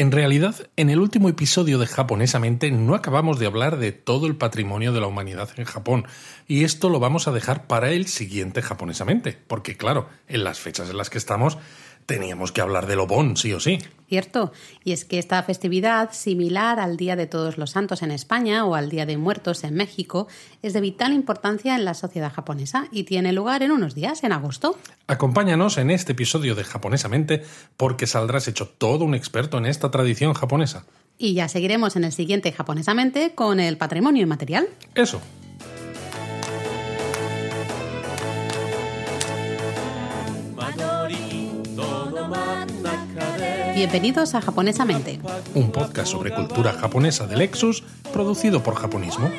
En realidad, en el último episodio de Japonesamente no acabamos de hablar de todo el patrimonio de la humanidad en Japón, y esto lo vamos a dejar para el siguiente Japonesamente, porque claro, en las fechas en las que estamos teníamos que hablar del Obon, sí o sí. Cierto, y es que esta festividad, similar al Día de Todos los Santos en España o al Día de Muertos en México, es de vital importancia en la sociedad japonesa y tiene lugar en unos días, en agosto. Acompáñanos en este episodio de Japonesamente porque saldrás hecho todo un experto en esta tradición japonesa. Y ya seguiremos en el siguiente Japonesamente con el patrimonio inmaterial. Eso. Bienvenidos a Japonesamente, un podcast sobre cultura japonesa de Lexus, producido por Japonismo.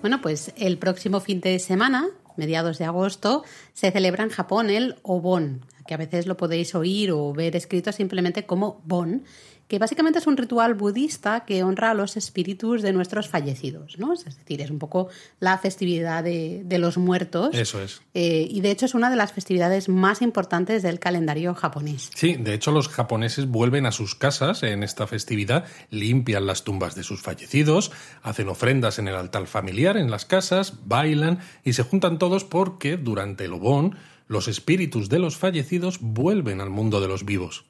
Bueno, pues el próximo fin de semana, mediados de agosto, se celebra en Japón el Obon, que a veces lo podéis oír o ver escrito simplemente como Bon, que básicamente es un ritual budista que honra a los espíritus de nuestros fallecidos, ¿no? Es decir, es un poco la festividad de, los muertos. Eso es. Eh, y de hecho es una de las festividades más importantes del calendario japonés. Sí, de hecho los japoneses vuelven a sus casas en esta festividad, limpian las tumbas de sus fallecidos, hacen ofrendas en el altar familiar en las casas, bailan y se juntan todos porque durante el Obon los espíritus de los fallecidos vuelven al mundo de los vivos.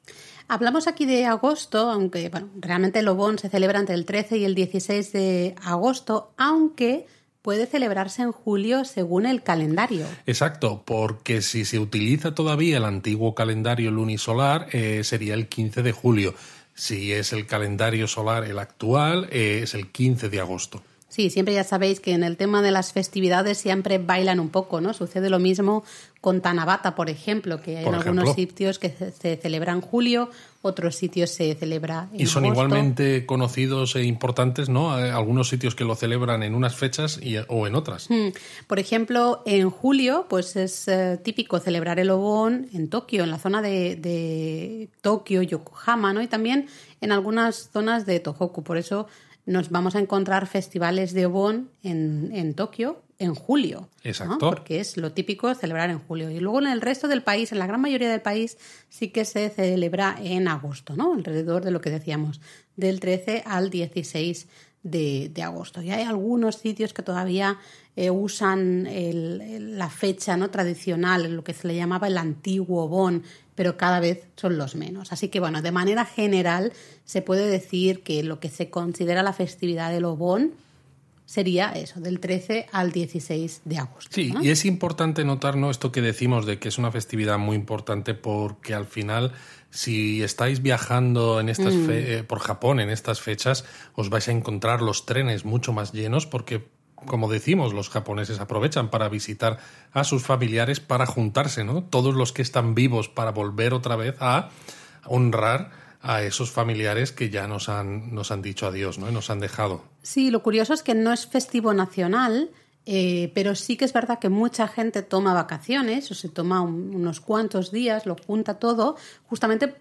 Hablamos aquí de agosto, aunque bueno, realmente el Obón se celebra entre el 13 y el 16 de agosto, aunque puede celebrarse en julio según el calendario. Exacto, porque si se utiliza todavía el antiguo calendario lunisolar, eh, sería el 15 de julio. Si es el calendario solar el actual, eh, es el 15 de agosto. Sí, siempre ya sabéis que en el tema de las festividades siempre bailan un poco, ¿no? Sucede lo mismo con Tanabata, por ejemplo, que hay en algunos sitios que se celebra en julio, otros sitios se celebra en Y son igualmente conocidos e importantes, ¿no? Algunos sitios que lo celebran en unas fechas y, o en otras. Hmm. Por ejemplo, en julio, pues es eh, típico celebrar el Obon en Tokio, en la zona de, de Tokio, Yokohama, ¿no? Y también en algunas zonas de Tohoku. Por eso nos vamos a encontrar festivales de Obon en, en Tokio en julio. Exacto. Porque es lo típico celebrar en julio. Y luego en el resto del país, en la gran mayoría del país, sí que se celebra en agosto, ¿no? Alrededor de lo que decíamos, del 13 al 16 de, de agosto. Y hay algunos sitios que todavía eh, usan la fecha ¿no? tradicional, lo que se le llamaba el antiguo Bon, pero cada vez son los menos. Así que, bueno, de manera general se puede decir que lo que se considera la festividad del Obón sería eso, del 13 al 16 de agosto. Sí, y es importante notar ¿no? esto que decimos de que es una festividad muy importante porque al final, si estáis viajando en estas mm. eh, por Japón en estas fechas, os vais a encontrar los trenes mucho más llenos porque como decimos, los japoneses aprovechan para visitar a sus familiares, para juntarse, ¿no? Todos los que están vivos para volver otra vez a honrar a esos familiares que ya nos han, nos han dicho adiós, ¿no? Y nos han dejado. Sí, lo curioso es que no es festivo nacional, eh, pero sí que es verdad que mucha gente toma vacaciones o se toma unos cuantos días, lo junta todo, justamente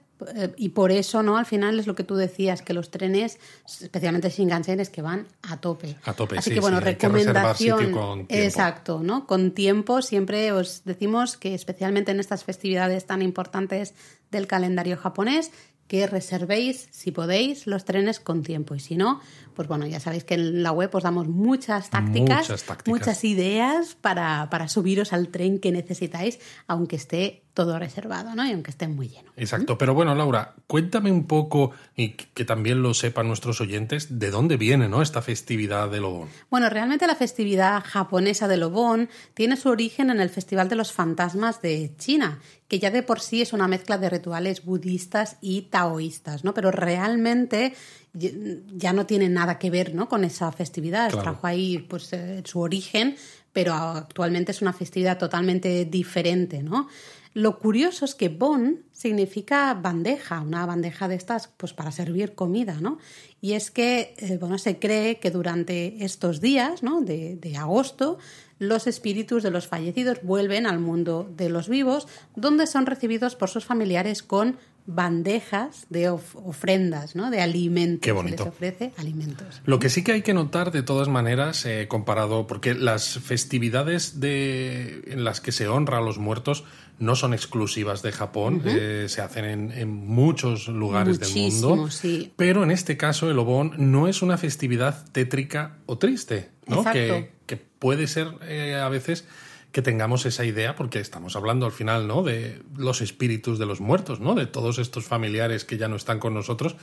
y por eso, ¿no? Al final es lo que tú decías, que los trenes, especialmente Shinkansen, es que van a tope. A tope, Así que bueno, recomendación. exacto, ¿no? Con tiempo siempre os decimos que especialmente en estas festividades tan importantes del calendario japonés, que reservéis, si podéis, los trenes con tiempo. Y si no, pues bueno, ya sabéis que en la web os damos muchas tácticas, muchas, ideas para, para subiros al tren que necesitáis, aunque esté todo reservado, ¿no? Y aunque esté muy lleno. Exacto. Pero bueno, Laura, cuéntame un poco, y que también lo sepan nuestros oyentes, de dónde viene, ¿no? Esta festividad de Lobón. Bueno, realmente la festividad japonesa de Lobón tiene su origen en el Festival de los Fantasmas de China, que ya de por sí es una mezcla de rituales budistas y taoístas, ¿no? Pero realmente ya no tiene nada que ver ¿no? con esa festividad. Trajo ahí pues, eh, su origen, pero actualmente es una festividad totalmente diferente. ¿no? Lo curioso es que Bon significa bandeja, una bandeja de estas pues para servir comida, ¿no? Y es que, eh, bueno, se cree que durante estos días, ¿no? De, de, agosto, los espíritus de los fallecidos vuelven al mundo de los vivos, donde son recibidos por sus familiares con bandejas de ofrendas, ¿no? De alimentos. Qué bonito. Se les ofrece alimentos. Lo que sí que hay que notar de todas maneras, eh, comparado, porque las festividades de, en las que se honra a los muertos no son exclusivas de Japón, eh, se hacen en, muchos lugares del mundo. Sí. Pero en este caso, el Obon no es una festividad tétrica o triste, ¿no? Que, que, puede ser eh, a veces que tengamos esa idea, porque estamos hablando al final, ¿no? De los espíritus de los muertos, ¿no? De todos estos familiares que ya no están con nosotros.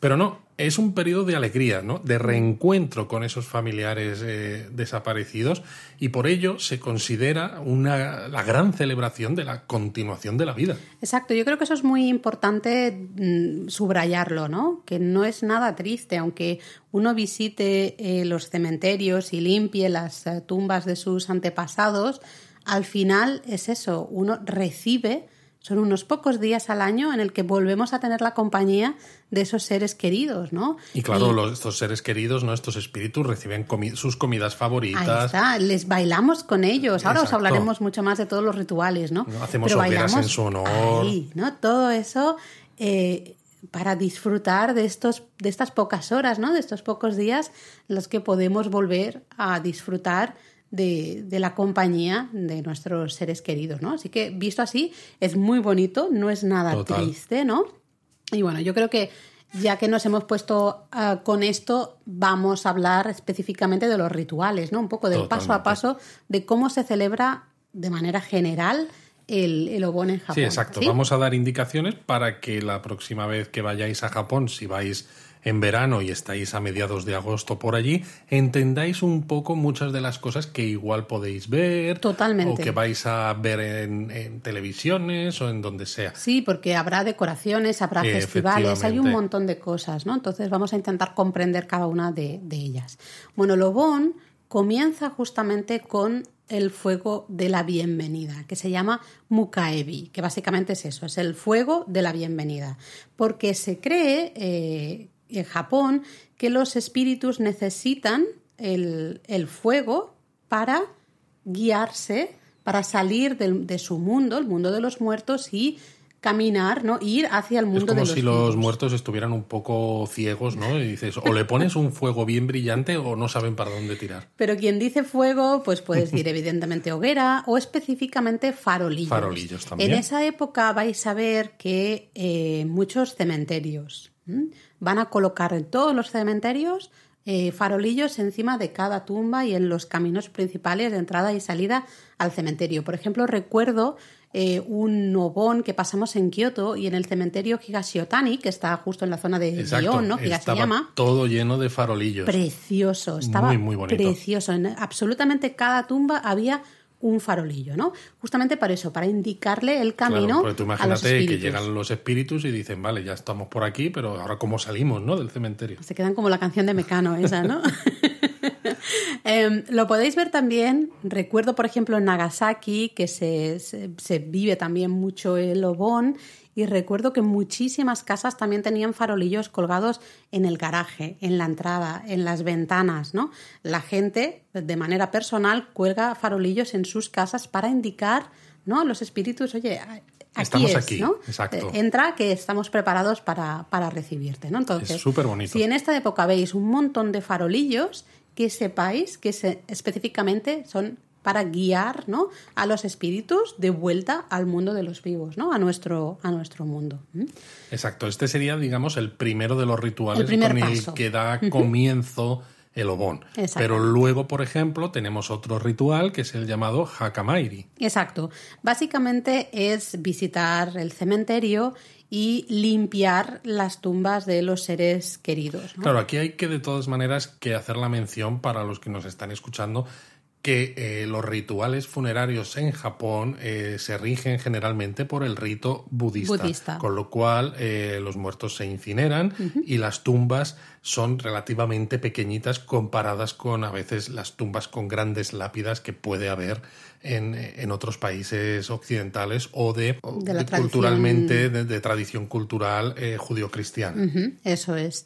Pero no, es un periodo de alegría, ¿no? De reencuentro con esos familiares eh, desaparecidos y por ello se considera una, la gran celebración de la continuación de la vida. Exacto, yo creo que eso es muy importante mm, subrayarlo, ¿no? Que no es nada triste, aunque uno visite eh, los cementerios y limpie las eh, tumbas de sus antepasados, al final es eso, uno recibe, son unos pocos días al año en el que volvemos a tener la compañía de esos seres queridos, ¿no? Y claro, estos seres queridos, ¿no? Estos espíritus reciben sus comidas favoritas. Ahí está, les bailamos con ellos. Ahora os hablaremos mucho más de todos los rituales, ¿no? Hacemos hogueras en su honor. ¿no? Todo eso eh, para disfrutar de, estos, de estas pocas horas, ¿no? De estos pocos días los que podemos volver a disfrutar de, la compañía de nuestros seres queridos, ¿no? Así que visto así es muy bonito, no es nada triste, ¿no? Y bueno, yo creo que ya que nos hemos puesto ah, con esto, vamos a hablar específicamente de los rituales, ¿no? Un poco del paso a paso de cómo se celebra de manera general el, el Obon en Japón. Sí, exacto. Vamos a dar indicaciones para que la próxima vez que vayáis a Japón, si vais en verano y estáis a mediados de agosto por allí, entendáis un poco muchas de las cosas que igual podéis ver. Totalmente. O que vais a ver en, televisiones o en donde sea. Sí, porque habrá decoraciones, habrá festivales, hay un montón de cosas, ¿no? Entonces vamos a intentar comprender cada una de, de ellas. Bueno, Lobón comienza justamente con el fuego de la bienvenida, que se llama Mukaebi, que básicamente es eso, es el fuego de la bienvenida, porque se cree eh, en Japón que los espíritus necesitan el, fuego para guiarse, para salir de, su mundo, el mundo de los muertos, y caminar, ¿no? Ir hacia el mundo de los Es como si los muertos estuvieran un poco ciegos, ¿no? Y dices, o le pones un fuego bien brillante o no saben para dónde tirar. Pero quien dice fuego, pues puede decir evidentemente hoguera o específicamente farolillos. Farolillos también. En esa época vais a ver que eh, muchos cementerios van a colocar en todos los cementerios eh, farolillos encima de cada tumba y en los caminos principales de entrada y salida al cementerio. Por ejemplo, recuerdo eh, un obón que pasamos en Kioto y en el cementerio Higashiotani, que está justo en la zona de Lyon, ¿no? Estaba todo lleno de farolillos. Precioso, estaba muy, muy precioso. En absolutamente cada tumba había un farolillo, ¿no? Justamente para eso, para indicarle el camino. Claro, tú imagínate que llegan los espíritus y dicen, vale, ya estamos por aquí, pero ahora cómo salimos, ¿no? Del cementerio. Se quedan como la canción de Mecano esa, ¿no? Em, lo podéis ver también, recuerdo por ejemplo en Nagasaki que se, se, vive también mucho el obón y recuerdo que muchísimas casas también tenían farolillos colgados en el garaje, en la entrada, en las ventanas, ¿no? La gente de manera personal cuelga farolillos en sus casas para indicar, ¿no? A los espíritus, oye, aquí Estamos es, aquí, ¿no? exacto. Entra que estamos preparados para, para recibirte, ¿no? Entonces, es súper bonito. Si en esta época veis un montón de farolillos, que sepáis que se, específicamente son para guiar ¿no? a los espíritus de vuelta al mundo de los vivos, ¿no? a, nuestro, a nuestro mundo. Exacto, este sería, digamos, el primero de los rituales con el que da comienzo el obón. Pero luego, por ejemplo, tenemos otro ritual que es el llamado Hakamairi. Exacto. Básicamente es visitar el cementerio y limpiar las tumbas de los seres queridos. Claro, aquí hay que de todas maneras que hacer la mención para los que nos están escuchando que eh, los rituales funerarios en Japón eh, se rigen generalmente por el rito budista, con lo cual eh, los muertos se incineran y las tumbas son relativamente pequeñitas comparadas con a veces las tumbas con grandes lápidas que puede haber en, otros países occidentales o de, culturalmente de, tradición cultural judío-cristiana. Eso es.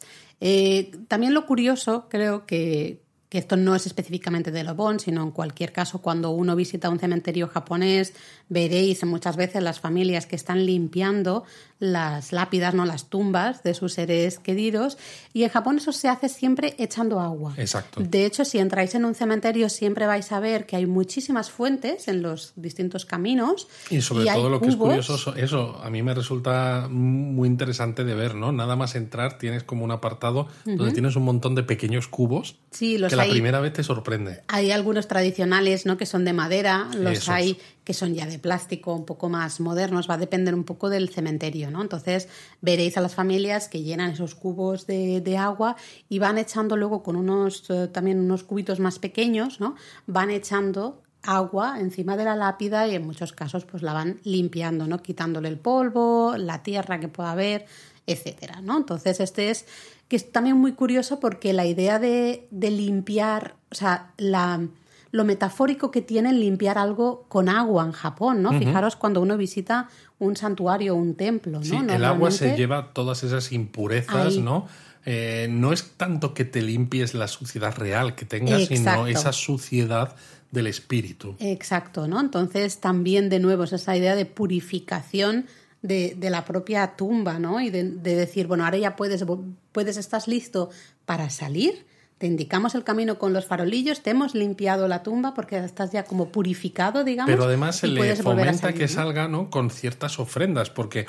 también lo curioso, creo que, que esto no es específicamente de Lobón, sino en cualquier caso cuando uno visita un cementerio japonés, veréis muchas veces las familias que están limpiando las lápidas, no las tumbas de sus seres queridos, y en Japón eso se hace siempre echando agua. Exacto. De hecho, si entráis en un cementerio siempre vais a ver que hay muchísimas fuentes en los distintos caminos. Y sobre todo lo que es curioso, eso a mí me resulta muy interesante de ver, ¿no? Nada más entrar tienes como un apartado donde tienes un montón de pequeños cubos sí, los que la primera vez te sorprende. Hay algunos tradicionales, ¿no? Que son de madera, los hay que son ya de plástico, un poco más modernos, va a depender un poco del cementerio, ¿no? Entonces veréis a las familias que llenan esos cubos de, de agua y van echando luego con unos eh, también unos cubitos más pequeños, ¿no? Van echando agua encima de la lápida y en muchos casos pues la van limpiando, ¿no? Quitándole el polvo, la tierra que pueda haber, etcétera, ¿no? Entonces este es que es también muy curioso porque la idea de, de limpiar, o sea, la, lo metafórico que tiene limpiar algo con agua en Japón, ¿no? Fijaros cuando uno visita un santuario o un templo, ¿no? Sí, el agua se lleva todas esas impurezas, ¿no? Eh, no es tanto que te limpies la suciedad real que tengas, sino esa suciedad del espíritu. Exacto, ¿no? Entonces también de nuevo es esa idea de purificación de, la propia tumba, ¿no? Y de, decir, bueno, ahora ya puedes, puedes, estás listo para salir, te indicamos el camino con los farolillos, te hemos limpiado la tumba porque estás ya como purificado, digamos. Pero además se le fomenta que salga, ¿no? Con ciertas ofrendas, porque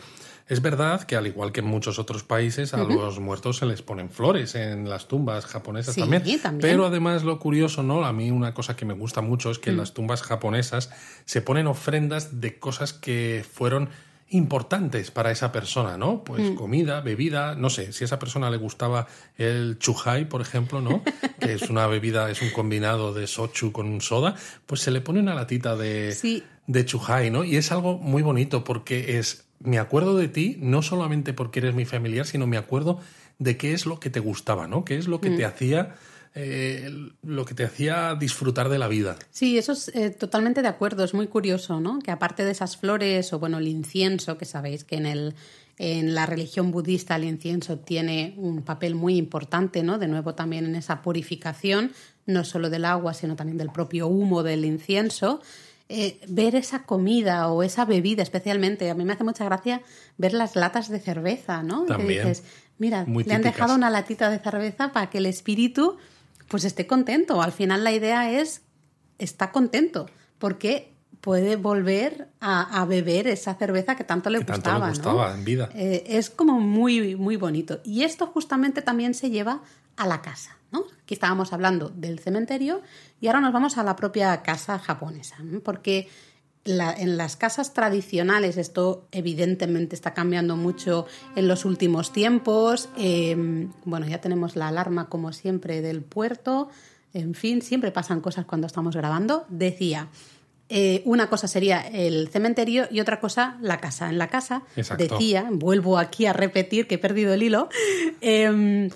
es verdad que al igual que en muchos otros países, a los muertos se les ponen flores en las tumbas japonesas también. Pero además lo curioso, ¿no? A mí una cosa que me gusta mucho es que en mm. las tumbas japonesas se ponen ofrendas de cosas que fueron importantes para esa persona, ¿no? Pues mm. comida, bebida, no sé, si a esa persona le gustaba el chuhai, por ejemplo, ¿no? que es una bebida, es un combinado de sochu con un soda, pues se le pone una latita de, de chuhai, ¿no? Y es algo muy bonito porque es, me acuerdo de ti, no solamente porque eres mi familiar, sino me acuerdo de qué es lo que te gustaba, ¿no? ¿Qué es lo que te mm. hacía eh, lo que te hacía disfrutar de la vida. Sí, eso es eh, totalmente de acuerdo. Es muy curioso, ¿no? Que aparte de esas flores o, bueno, el incienso, que sabéis que en, el, en la religión budista el incienso tiene un papel muy importante, ¿no? De nuevo también en esa purificación, no solo del agua, sino también del propio humo del incienso. Eh, ver esa comida o esa bebida especialmente, a mí me hace mucha gracia ver las latas de cerveza, ¿no? También. dices, mira, le han dejado una latita de cerveza para que el espíritu pues esté contento. Al final la idea es, está contento, porque puede volver a, beber esa cerveza que tanto le gustaba. Tanto le gustaba en vida. Eh, es como muy, muy bonito. Y esto justamente también se lleva a la casa. ¿no? Aquí estábamos hablando del cementerio y ahora nos vamos a la propia casa japonesa, porque en las casas tradicionales, esto evidentemente está cambiando mucho en los últimos tiempos. Em, bueno, ya tenemos la alarma como siempre del puerto. En fin, siempre pasan cosas cuando estamos grabando. Decía, eh, una cosa sería el cementerio y otra cosa la casa. En la casa decía, vuelvo aquí a repetir que he perdido el hilo, em,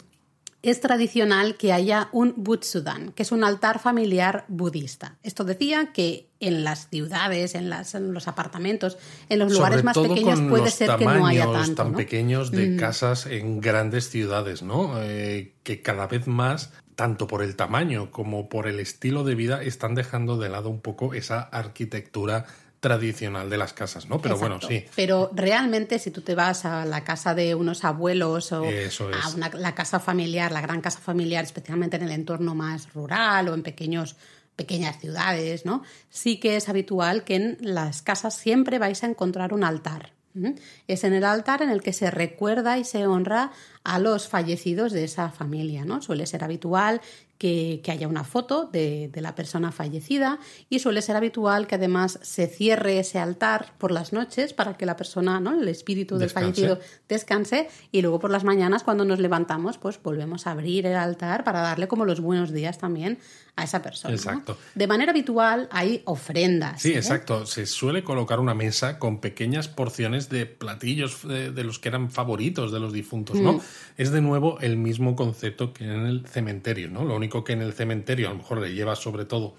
es tradicional que haya un Butsudan, que es un altar familiar budista. Esto decía que en las ciudades, en, los apartamentos, en los lugares más pequeños puede ser que no haya tanto. tan pequeños de casas en grandes ciudades, ¿no? Eh, que cada vez más tanto por el tamaño como por el estilo de vida, están dejando de lado un poco esa arquitectura tradicional de las casas, ¿no? Pero bueno, sí. Pero realmente si tú te vas a la casa de unos abuelos o a la casa familiar, la gran casa familiar, especialmente en el entorno más rural o en pequeños pequeñas ciudades, ¿no? Sí que es habitual que en las casas siempre vais a encontrar un altar. Es en el altar en el que se recuerda y se honra a los fallecidos de esa familia, ¿no? Suele ser habitual que, haya una foto de, la persona fallecida y suele ser habitual que además se cierre ese altar por las noches para que la persona, ¿no? el espíritu del fallecido descanse y luego por las mañanas cuando nos levantamos pues volvemos a abrir el altar para darle como los buenos días también a esa persona. Exacto. De manera habitual hay ofrendas. Sí, ¿eh? exacto. Se suele colocar una mesa con pequeñas porciones de platillos de, los que eran favoritos de los difuntos, ¿no? Mm. Es de nuevo el mismo concepto que en el cementerio, ¿no? Lo único que en el cementerio a lo mejor le llevas sobre todo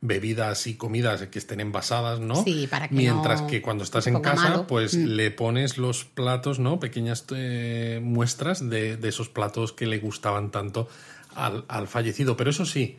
bebidas y comidas que estén envasadas, ¿no? Sí, para que Mientras que cuando estás en casa, pues mm. le pones los platos, ¿no? Pequeñas eh, muestras de, esos platos que le gustaban tanto al, al, fallecido. Pero eso sí,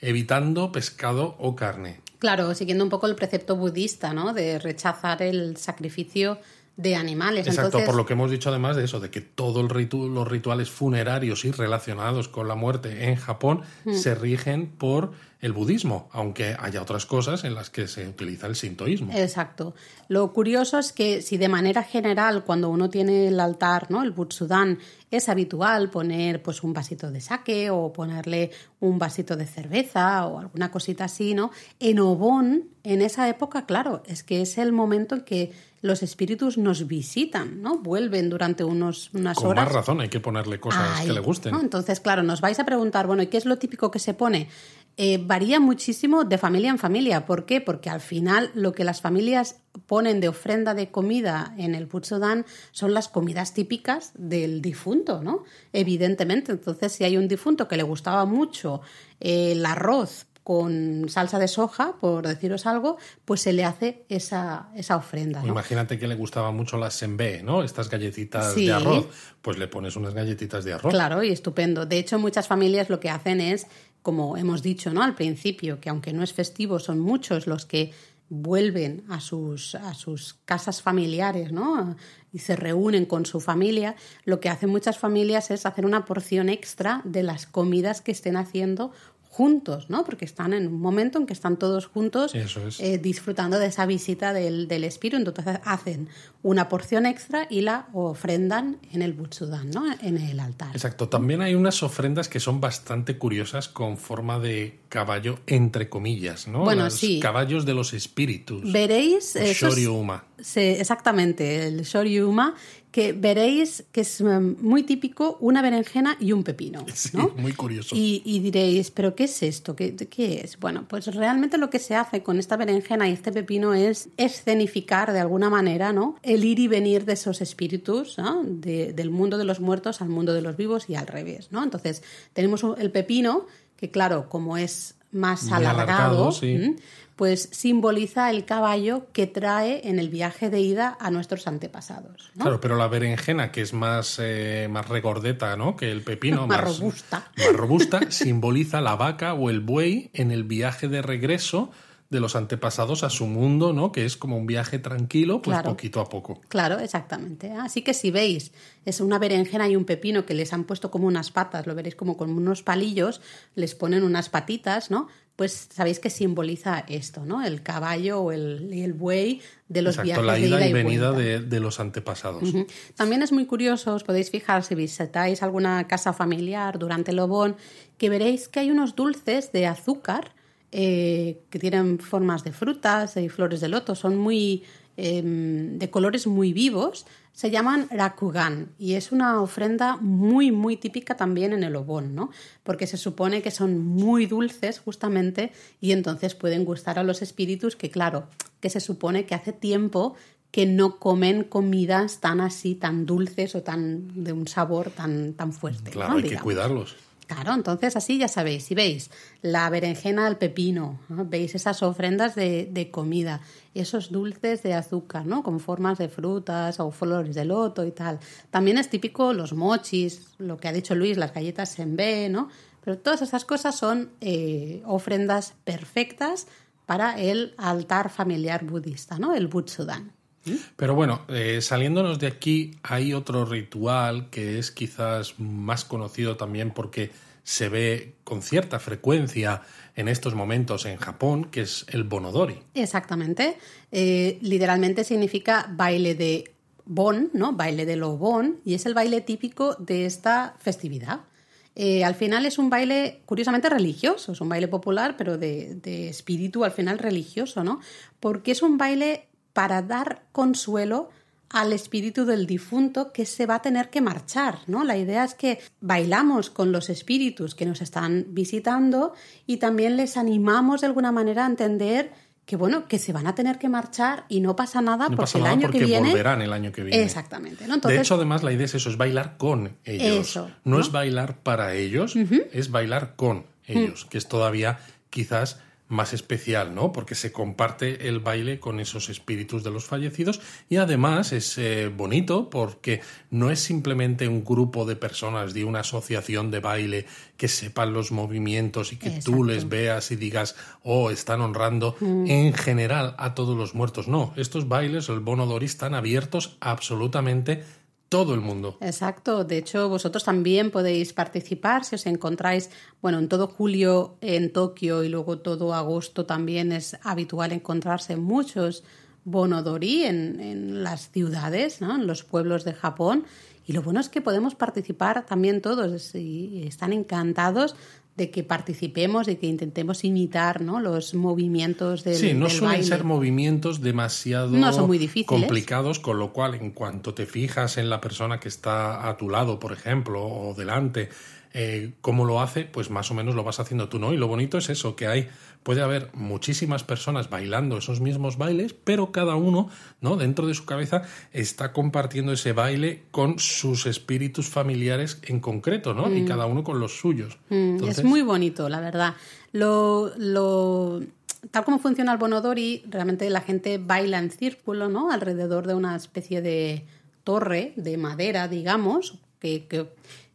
evitando pescado o carne. Claro, siguiendo un poco el precepto budista, ¿no? De rechazar el sacrificio de animales. Exacto, por lo que hemos dicho además de eso, de que todos los rituales funerarios y relacionados con la muerte en Japón mm. se rigen por el budismo, aunque haya otras cosas en las que se utiliza el sintoísmo. Exacto. Lo curioso es que si de manera general cuando uno tiene el altar, ¿no? el butsudan, es habitual poner pues un vasito de sake o ponerle un vasito de cerveza o alguna cosita así, ¿no? En Obon, en esa época, claro, es que es el momento en que los espíritus nos visitan, ¿no? Vuelven durante unos, unas Con horas. más razón, hay que ponerle cosas que le gusten. Entonces, claro, nos vais a preguntar, bueno, ¿y qué es lo típico que se pone? Eh, varía muchísimo de familia en familia. ¿Por qué? Porque al final lo que las familias ponen de ofrenda de comida en el Putsudan son las comidas típicas del difunto, ¿no? Evidentemente. Entonces, si hay un difunto que le gustaba mucho el arroz con salsa de soja, por deciros algo, pues se le hace esa, esa ofrenda. Imagínate que le gustaba mucho la sembe, ¿no? Estas galletitas de arroz, pues le pones unas galletitas de arroz. Claro, y estupendo. De hecho, muchas familias lo que hacen es como hemos dicho ¿no? al principio, que aunque no es festivo, son muchos los que vuelven a sus, a sus casas familiares ¿no? y se reúnen con su familia, lo que hacen muchas familias es hacer una porción extra de las comidas que estén haciendo juntos, ¿no? Porque están en un momento en que están todos juntos eh, disfrutando de esa visita del, del, espíritu. Entonces hacen una porción extra y la ofrendan en el Butsudan, ¿no? En el altar. Exacto. También hay unas ofrendas que son bastante curiosas con forma de caballo, entre comillas, ¿no? Bueno, los sí. Caballos de los espíritus. Veréis. Shoryuma. Sí, exactamente, el Shoryuma que veréis que es um, muy típico una berenjena y un pepino. ¿no? muy curioso. Y, diréis, ¿pero qué es esto? ¿Qué, ¿Qué, es? Bueno, pues realmente lo que se hace con esta berenjena y este pepino es escenificar de alguna manera ¿no? el ir y venir de esos espíritus ¿no? del mundo de los muertos al mundo de los vivos y al revés. ¿no? Entonces, tenemos el pepino, que claro, como es más alargado, pues simboliza el caballo que trae en el viaje de ida a nuestros antepasados. Claro, pero la berenjena, que es más, eh, más regordeta ¿no? que el pepino, más, robusta, más robusta simboliza la vaca o el buey en el viaje de regreso de los antepasados a su mundo, ¿no? Que es como un viaje tranquilo, pues poquito a poco. Claro, exactamente. Así que si veis, es una berenjena y un pepino que les han puesto como unas patas, lo veréis como con unos palillos, les ponen unas patitas, ¿no? Pues sabéis que simboliza esto, ¿no? El caballo o el, el buey de los viajes la ida, de ida y, venida de, los antepasados. También es muy curioso, os podéis fijar si visitáis alguna casa familiar durante el Obón, que veréis que hay unos dulces de azúcar eh, que tienen formas de frutas y flores de loto, son muy Em, de colores muy vivos, se llaman rakugan y es una ofrenda muy, muy típica también en el Obón, ¿no? Porque se supone que son muy dulces justamente y entonces pueden gustar a los espíritus que, claro, que se supone que hace tiempo que no comen comidas tan así, tan dulces o tan de un sabor tan, tan fuerte. Claro, hay que cuidarlos. Claro, entonces así ya sabéis, si veis la berenjena al pepino, veis esas ofrendas de, comida, esos dulces de azúcar, ¿no? Con formas de frutas o flores de loto y tal. También es típico los mochis, lo que ha dicho Luis, las galletas en B, ¿no? Pero todas esas cosas son eh, ofrendas perfectas para el altar familiar budista, ¿no? El Butsudan. Pero bueno, eh, saliéndonos de aquí, hay otro ritual que es quizás más conocido también porque se ve con cierta frecuencia en estos momentos en Japón, que es el bonodori. Exactamente. Eh, literalmente significa baile de bon, ¿no? Baile de lo bon, y es el baile típico de esta festividad. Eh, al final es un baile curiosamente religioso, es un baile popular, pero de, de espíritu al final religioso, ¿no? Porque es un baile para dar consuelo al espíritu del difunto que se va a tener que marchar, ¿no? La idea es que bailamos con los espíritus que nos están visitando y también les animamos de alguna manera a entender que bueno, que se van a tener que marchar y no pasa nada porque el año que viene volverán el año que viene. Exactamente, de hecho, además la idea es eso, es bailar con ellos. no, es bailar para ellos, es bailar con ellos, que es todavía quizás más especial, ¿no? Porque se comparte el baile con esos espíritus de los fallecidos y además es eh, bonito porque no es simplemente un grupo de personas de una asociación de baile que sepan los movimientos y que tú les veas y digas, oh, están honrando mm. en general a todos los muertos. No, estos bailes, el Bono Dori, están abiertos absolutamente todo el mundo. Exacto. De hecho, vosotros también podéis participar si os encontráis, bueno, en todo julio en Tokio y luego todo agosto también es habitual encontrarse muchos bonodori en, en las ciudades, ¿no? en los pueblos de Japón. Y lo bueno es que podemos participar también todos y están encantados de que participemos, de que intentemos imitar ¿no? los movimientos del Sí, no suelen ser movimientos demasiado complicados, con lo cual en cuanto te fijas en la persona que está a tu lado, por ejemplo, o delante, eh, cómo lo hace, pues más o menos lo vas haciendo tú, ¿no? Y lo bonito es eso, que hay, puede haber muchísimas personas bailando esos mismos bailes, pero cada uno, ¿no? Dentro de su cabeza está compartiendo ese baile con sus espíritus familiares en concreto, ¿no? Y mm. cada uno con los suyos. Mm, es muy bonito, la verdad. Lo, lo, tal como funciona el Bonodori, realmente la gente baila en círculo, ¿no? Alrededor de una especie de torre de madera, digamos, que, que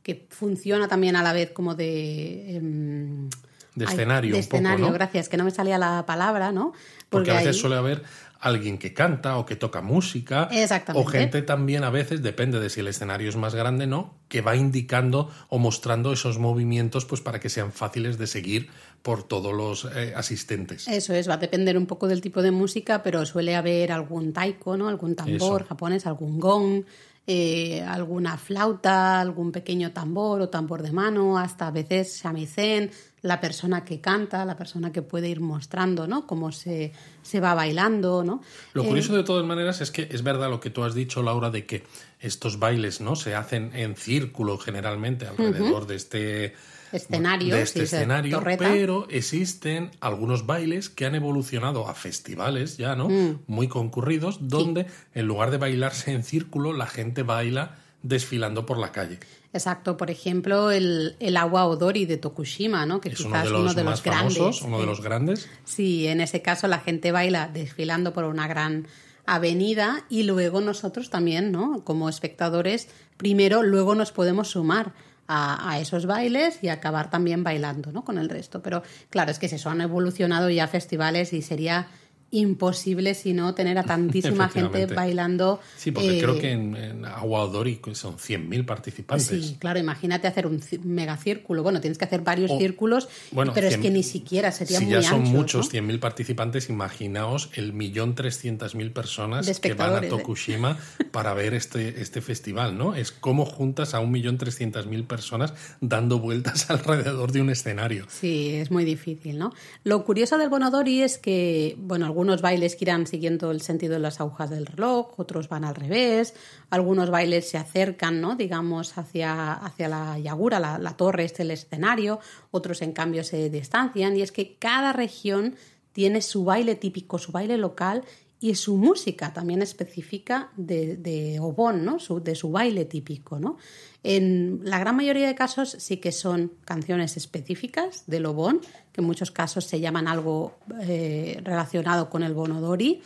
que funciona también a la vez como de... Em, de escenario. de escenario, gracias, que no me salía la palabra, ¿no? Porque, a veces suele haber alguien que canta o que toca música. Exactamente. O gente también a veces, depende de si el escenario es más grande, ¿no? Que va indicando o mostrando esos movimientos pues para que sean fáciles de seguir por todos los eh, asistentes. Eso es, va a depender un poco del tipo de música, pero suele haber algún taiko, ¿no? Algún tambor japonés, algún gong, eh, alguna flauta, algún pequeño tambor o tambor de mano, hasta a veces shamisen, la persona que canta, la persona que puede ir mostrando, ¿no? Cómo se, se va bailando, ¿no? Lo eh, curioso de todas maneras es que es verdad lo que tú has dicho, Laura, de que estos bailes, ¿no? Se hacen en círculo generalmente alrededor de este escenario, de este escenario, pero existen algunos bailes que han evolucionado a festivales ya, ¿no? Mm. Muy concurridos, donde en lugar de bailarse en círculo, la gente baila desfilando por la calle. Exacto, por ejemplo, el, el agua odori de Tokushima, ¿no? Que es quizás uno de los, grandes. Uno de los grandes. Sí, en ese caso la gente baila desfilando por una gran avenida y luego nosotros también, ¿no? Como espectadores, primero, luego nos podemos sumar a, esos bailes y acabar también bailando ¿no? con el resto. Pero claro, es que se han evolucionado ya festivales y sería imposible si no tener a tantísima gente bailando. Sí, porque creo eh, que en, en Aguadori son 100.000 participantes. Sí, claro, imagínate hacer un megacírculo. Bueno, tienes que hacer varios círculos, pero es que ni siquiera sería si muy ya son muchos, 100.000 participantes, imaginaos el millón trescientas mil personas que van a Tokushima para ver este, este festival, ¿no? Es como juntas a un millón trescientas mil personas dando vueltas alrededor de un escenario. Sí, es muy difícil, ¿no? Lo curioso del Bonodori es que, bueno, algunos bailes que irán siguiendo el sentido de las agujas del reloj, otros van al revés, algunos bailes se acercan, ¿no? digamos, hacia, hacia la yagura, la, torre, este el escenario, otros en cambio se distancian, y es que cada región tiene su baile típico, su baile local y su música también específica de, de Obon, ¿no? de su baile típico. ¿no? En la gran mayoría de casos sí que son canciones específicas del Obon, que en muchos casos se llaman algo eh, relacionado con el bonodori.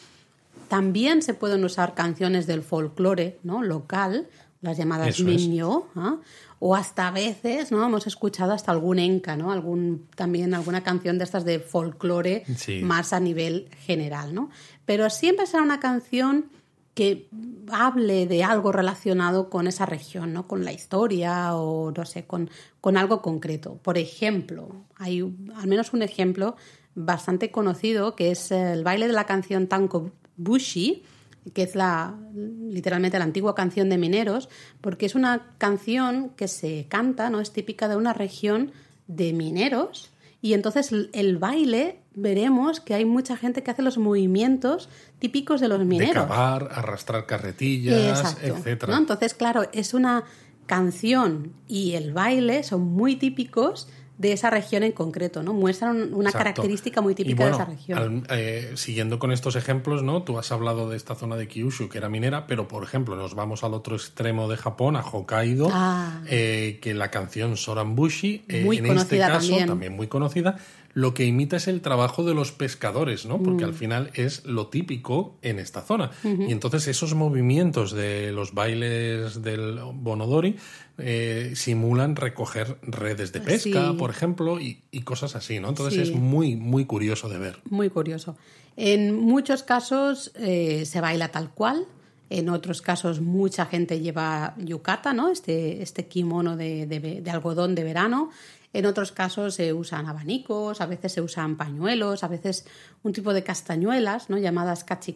También se pueden usar canciones del folclore ¿no? local, las llamadas minyo, ¿ah? o hasta a veces, ¿no? Hemos escuchado hasta algún enca, ¿no? Algún, también alguna canción de estas de folclore más a nivel general, ¿no? Pero siempre será una canción que hable de algo relacionado con esa región, ¿no? Con la historia o, no sé, con, con algo concreto. Por ejemplo, hay al menos un ejemplo bastante conocido que es el baile de la canción Tanko Bushi, que es la literalmente la antigua canción de mineros, porque es una canción que se canta, no es típica de una región de mineros y entonces el baile veremos que hay mucha gente que hace los movimientos típicos de los mineros. De cavar, arrastrar carretillas, etcétera. Entonces, claro, es una canción y el baile son muy típicos de esa región en concreto, ¿no? Muestran una característica muy típica de esa región. Eh, siguiendo con estos ejemplos, ¿no? Tú has hablado de esta zona de Kyushu, que era minera, pero por ejemplo, nos vamos al otro extremo de Japón, a Hokkaido, ah. eh, que la canción Sorambushi, eh, en este caso, también. muy conocida, lo que imita es el trabajo de los pescadores, ¿no? Porque al final es lo típico en esta zona. Y entonces esos movimientos de los bailes del Bonodori eh, simulan recoger redes de pesca, por ejemplo, y, cosas así, ¿no? Entonces es muy, muy curioso de ver. Muy curioso. En muchos casos eh, se baila tal cual, en otros casos mucha gente lleva yukata, ¿no? Este, este kimono de, de, algodón de verano. En otros casos se usan abanicos, a veces se usan pañuelos, a veces un tipo de castañuelas, ¿no? llamadas cachi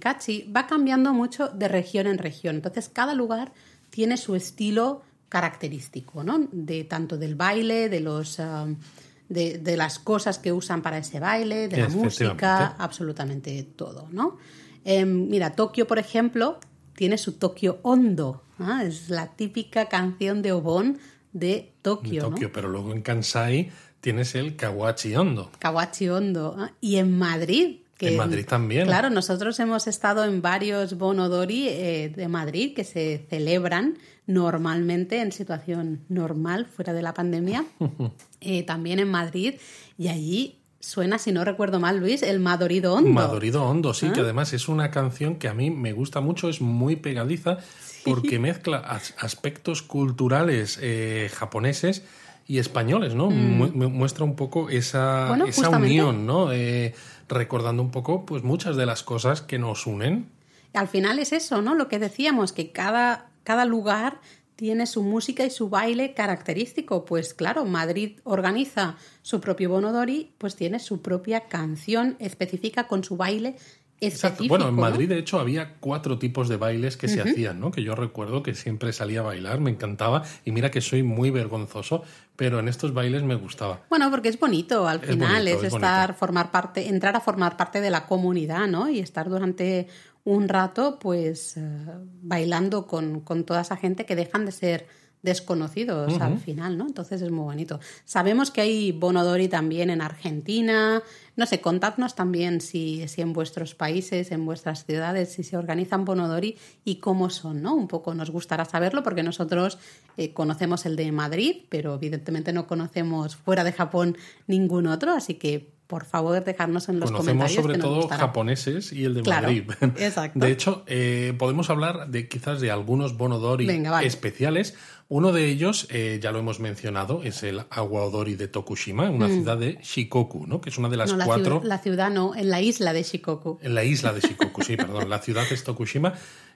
Va cambiando mucho de región en región. Entonces, cada lugar tiene su estilo característico, ¿no? De tanto del baile, de los um, de, las cosas que usan para ese baile, de la música, absolutamente todo, ¿no? Em, mira, Tokio, por ejemplo, tiene su Tokio Hondo. ¿ah? Es la típica canción de Obon de Tokio. Tokio, pero luego en Kansai tienes el Kawachi Hondo. Kawachi Hondo. ¿ah? Y en Madrid. Que, en Madrid también. Claro, nosotros hemos estado en varios Bonodori eh, de Madrid que se celebran normalmente en situación normal, fuera de la pandemia, eh, también en Madrid, y allí suena, si no recuerdo mal, Luis, el Madorido Hondo. Madorido Hondo, sí, que ¿Ah? además es una canción que a mí me gusta mucho, es muy pegadiza, porque mezcla aspectos culturales eh, japoneses y españoles, ¿no? Mm. Muestra un poco esa, esa unión, ¿no? Eh, recordando un poco, pues muchas de las cosas que nos unen. Al final es eso, ¿no? Lo que decíamos, que cada, cada lugar tiene su música y su baile característico. Pues claro, Madrid organiza su propio Bonodori, pues tiene su propia canción específica con su baile Específico, Bueno, en Madrid, de hecho, había cuatro tipos de bailes que se hacían, ¿no? Que yo recuerdo que siempre salía a bailar, me encantaba. Y mira que soy muy vergonzoso, pero en estos bailes me gustaba. Bueno, porque es bonito, al final, es, estar, formar parte, entrar a formar parte de la comunidad, ¿no? Y estar durante un rato, pues, eh, bailando con, con toda esa gente que dejan de ser desconocidos al final, ¿no? Entonces es muy bonito. Sabemos que hay Bonodori también en Argentina. No sé, contadnos también si, si en vuestros países, en vuestras ciudades, si se organizan Bonodori y cómo son, ¿no? Un poco nos gustará saberlo porque nosotros eh, conocemos el de Madrid, pero evidentemente no conocemos fuera de Japón ningún otro, así que por favor dejarnos en los Conocemos comentarios. sobre todo japoneses y el de Madrid. Exacto. De hecho, eh, podemos hablar de quizás de algunos bonodori especiales. Uno de ellos, eh, ya lo hemos mencionado, es el Aguadori de Tokushima, una mm. ciudad de Shikoku, ¿no? que es una de las cuatro. la ciudad no, en la isla de Shikoku. En la isla de Shikoku, sí, perdón. La ciudad es Tokushima,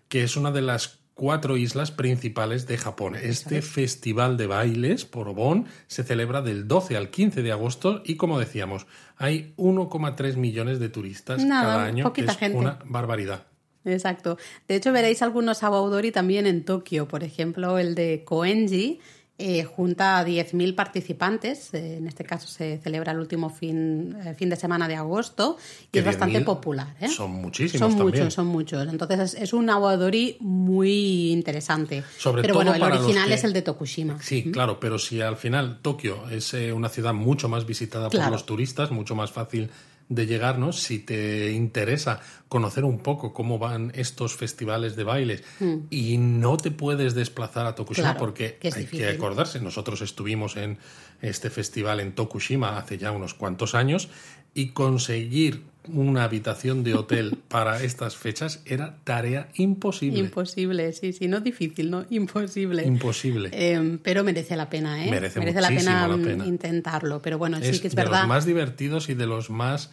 que es una de las cuatro islas principales de Japón. Este festival de bailes por Obon se celebra del 12 al 15 de agosto y como decíamos, hay 1,3 millones de turistas cada año. Es una barbaridad. Exacto. De hecho, veréis algunos abaudori también en Tokio. Por ejemplo, el de Koenji, eh, junta a 10.000 participantes. Eh, en este caso se celebra el último fin, eh, fin de semana de agosto y es bastante popular. Son muchísimos. Son muchos, son muchos. Entonces es, un aguadori muy interesante. Sobre pero bueno, el original es el de Tokushima. Sí, claro, pero si al final Tokio es una ciudad mucho más visitada por los turistas, mucho más fácil de llegarnos, si te interesa conocer un poco cómo van estos festivales de bailes mm. y no te puedes desplazar a Tokushima porque hay que acordarse, nosotros estuvimos en este festival en Tokushima hace ya unos cuantos años y conseguir una habitación de hotel para estas fechas era tarea imposible. Imposible, sí, sí, no difícil, no imposible. Imposible. Em, pero merece la pena, ¿eh? Merece, la, pena intentarlo. Pero bueno, sí que es verdad. De los más divertidos y de los más.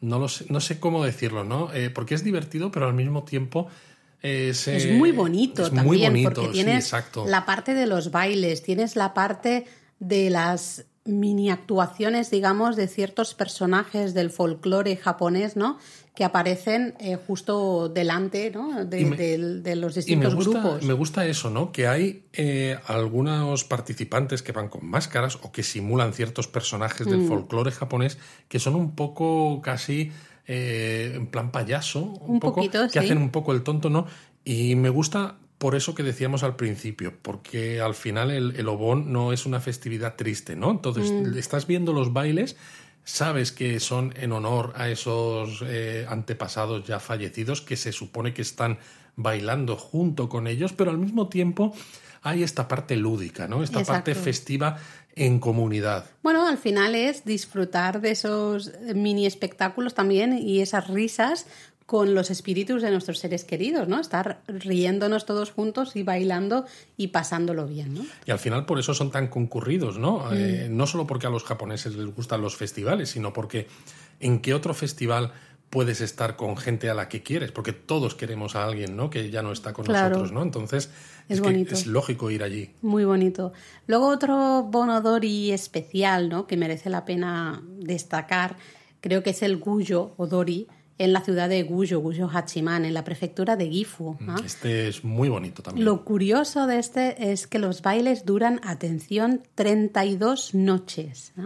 No, lo sé, no sé cómo decirlo, ¿no? Eh, porque es divertido, pero al mismo tiempo. es, muy bonito también, muy bonito, porque tienes la parte de los bailes, tienes la parte de las mini actuaciones, digamos, de ciertos personajes del folclore japonés, ¿no? Que aparecen eh, justo delante, ¿no? De, los distintos grupos. Me gusta eso, ¿no? Que hay eh, algunos participantes que van con máscaras o que simulan ciertos personajes del mm. folclore japonés que son un poco casi eh, en plan payaso, un, poco, que hacen un poco el tonto, ¿no? Y me gusta por eso que decíamos al principio, porque al final el, el Obón no es una festividad triste, ¿no? Entonces, mm. estás viendo los bailes, sabes que son en honor a esos eh, antepasados ya fallecidos que se supone que están bailando junto con ellos, pero al mismo tiempo hay esta parte lúdica, ¿no? Esta parte festiva en comunidad. Bueno, al final es disfrutar de esos mini espectáculos también y esas risas con los espíritus de nuestros seres queridos, ¿no? Estar riéndonos todos juntos y bailando y pasándolo bien, ¿no? Y al final por eso son tan concurridos, ¿no? Mm. Eh, no solo porque a los japoneses les gustan los festivales, sino porque ¿en qué otro festival puedes estar con gente a la que quieres? Porque todos queremos a alguien, ¿no? Que ya no está con nosotros, ¿no? Entonces es, es lógico ir allí. Muy bonito. Luego otro bonodori especial, ¿no? Que merece la pena destacar, creo que es el Guyo Odori, en la ciudad de Guyo, Guyo Hachiman, en la prefectura de Gifu. Mm, este es muy bonito también. Lo curioso de este es que los bailes duran, atención, 32 noches.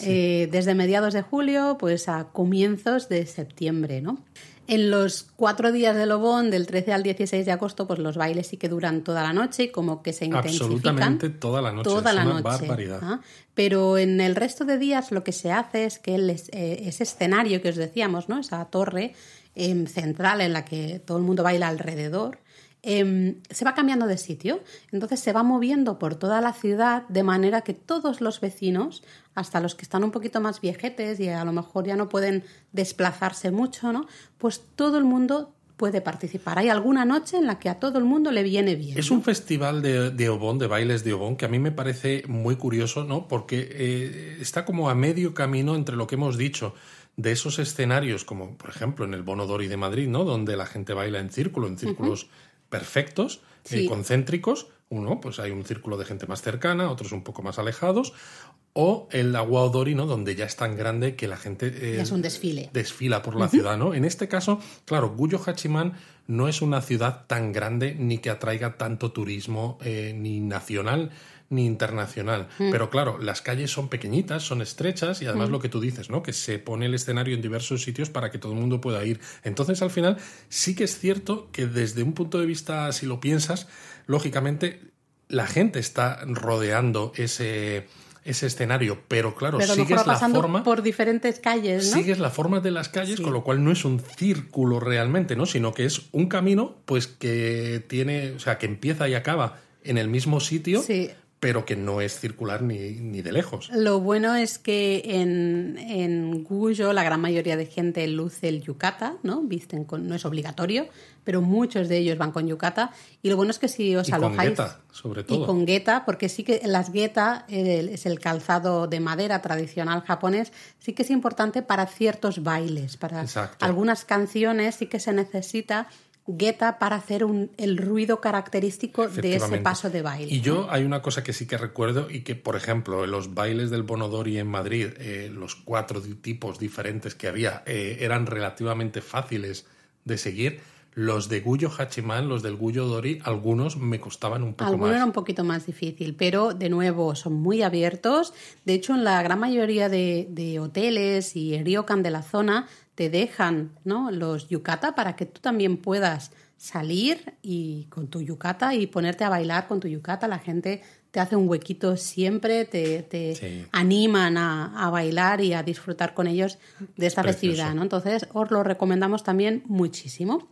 Eh, desde mediados de julio pues a comienzos de septiembre. ¿no? En los cuatro días de Lobón, del 13 al 16 de agosto, pues los bailes sí que duran toda la noche como que se intensifican. Absolutamente toda la noche. Toda es la una barbaridad. Pero en el resto de días lo que se hace es que eh, ese escenario que os decíamos, ¿no? esa torre em, central en la que todo el mundo baila alrededor, Em, se va cambiando de sitio. Entonces se va moviendo por toda la ciudad de manera que todos los vecinos, hasta los que están un poquito más viejetes y a lo mejor ya no pueden desplazarse mucho, ¿no? Pues todo el mundo puede participar. Hay alguna noche en la que a todo el mundo le viene bien. Es un festival de, de Obón, de bailes de Obón, que a mí me parece muy curioso, ¿no? Porque eh, está como a medio camino entre lo que hemos dicho de esos escenarios, como por ejemplo en el Bonodori de Madrid, ¿no? Donde la gente baila en círculo, en círculos perfectos, y eh, concéntricos. Uno, pues hay un círculo de gente más cercana, otros un poco más alejados. O el agua ¿no? donde ya es tan grande que la gente eh, es un desfile. desfila por la ciudad. ¿no? En este caso, claro, Guyo Hachiman no es una ciudad tan grande ni que atraiga tanto turismo eh, ni nacional ni internacional. Mm. Pero claro, las calles son pequeñitas, son estrechas y además mm. lo que tú dices, ¿no? Que se pone el escenario en diversos sitios para que todo el mundo pueda ir. Entonces, al final, sí que es cierto que desde un punto de vista, si lo piensas, lógicamente la gente está rodeando ese ese escenario, pero claro, sigues la forma por diferentes calles, ¿no? Sigues la forma de las calles, con lo cual no es un círculo realmente, ¿no? Sino que es un camino, pues que tiene, o sea, que empieza y acaba en el mismo sitio, sí pero que no es circular ni, de lejos. Lo bueno es que en, en Guyo la gran mayoría de gente luce el yukata, ¿no? Visten con, no es obligatorio, pero muchos de ellos van con yukata. Y lo bueno es que si os y alojáis. Con sobre todo. Y con geta, porque sí que las geta es el calzado de madera tradicional japonés, sí que es importante para ciertos bailes, para algunas canciones sí que se necesita gueta para hacer un, el ruido característico de ese paso de baile. Y yo hay una cosa que sí que recuerdo y que, por ejemplo, en los bailes del Bonodori en Madrid, eh, los cuatro tipos diferentes que había eh, eran relativamente fáciles de seguir. Los de Guyo Hachiman, los del Guyo Dori, algunos me costaban un poco algunos más. era un poquito más difícil, pero de nuevo son muy abiertos. De hecho, en la gran mayoría de, de hoteles y ryokan de la zona te dejan ¿no? los yukata para que tú también puedas salir y con tu yukata y ponerte a bailar con tu yukata. La gente te hace un huequito siempre, te, te animan a, bailar y a disfrutar con ellos de esta festividad. ¿no? Entonces, os lo recomendamos también muchísimo.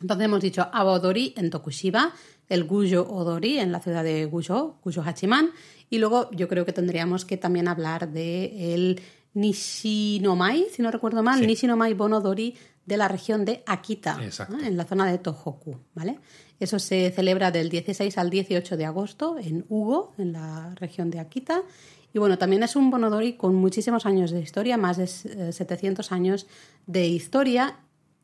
Entonces hemos dicho Abodori en Tokushiba, el Guyo Odori en la ciudad de Guyo, Guyo Hachiman, y luego yo creo que tendríamos que también hablar de el Nishinomai, si no recuerdo mal, Nishinomai Bonodori de la región de Akita, en la zona de Tohoku, ¿vale? Eso se celebra del 16 al 18 de agosto en Ugo, en la región de Akita. Y bueno, también es un Bonodori con muchísimos años de historia, más de 700 años de historia.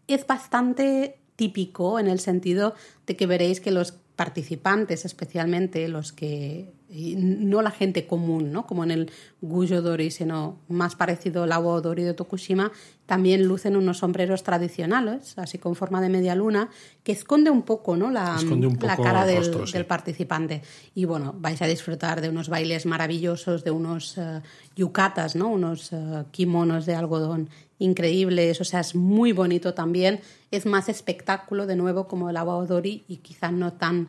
Es bastante típico en el sentido de que veréis que los participantes, especialmente los que no la gente común, ¿no? como en el Guyo Dori, sino más parecido al agua Dori de Tokushima, también lucen unos sombreros tradicionales, así con forma de media luna, que esconde un poco, ¿no? la, la cara del, del, participante. Y bueno, vais a disfrutar de unos bailes maravillosos, de unos uh, yucatas, ¿no? unos uh, kimonos de algodón increíbles, o sea, es muy bonito también. Es más espectáculo, de nuevo, como el agua Dori y quizás no tan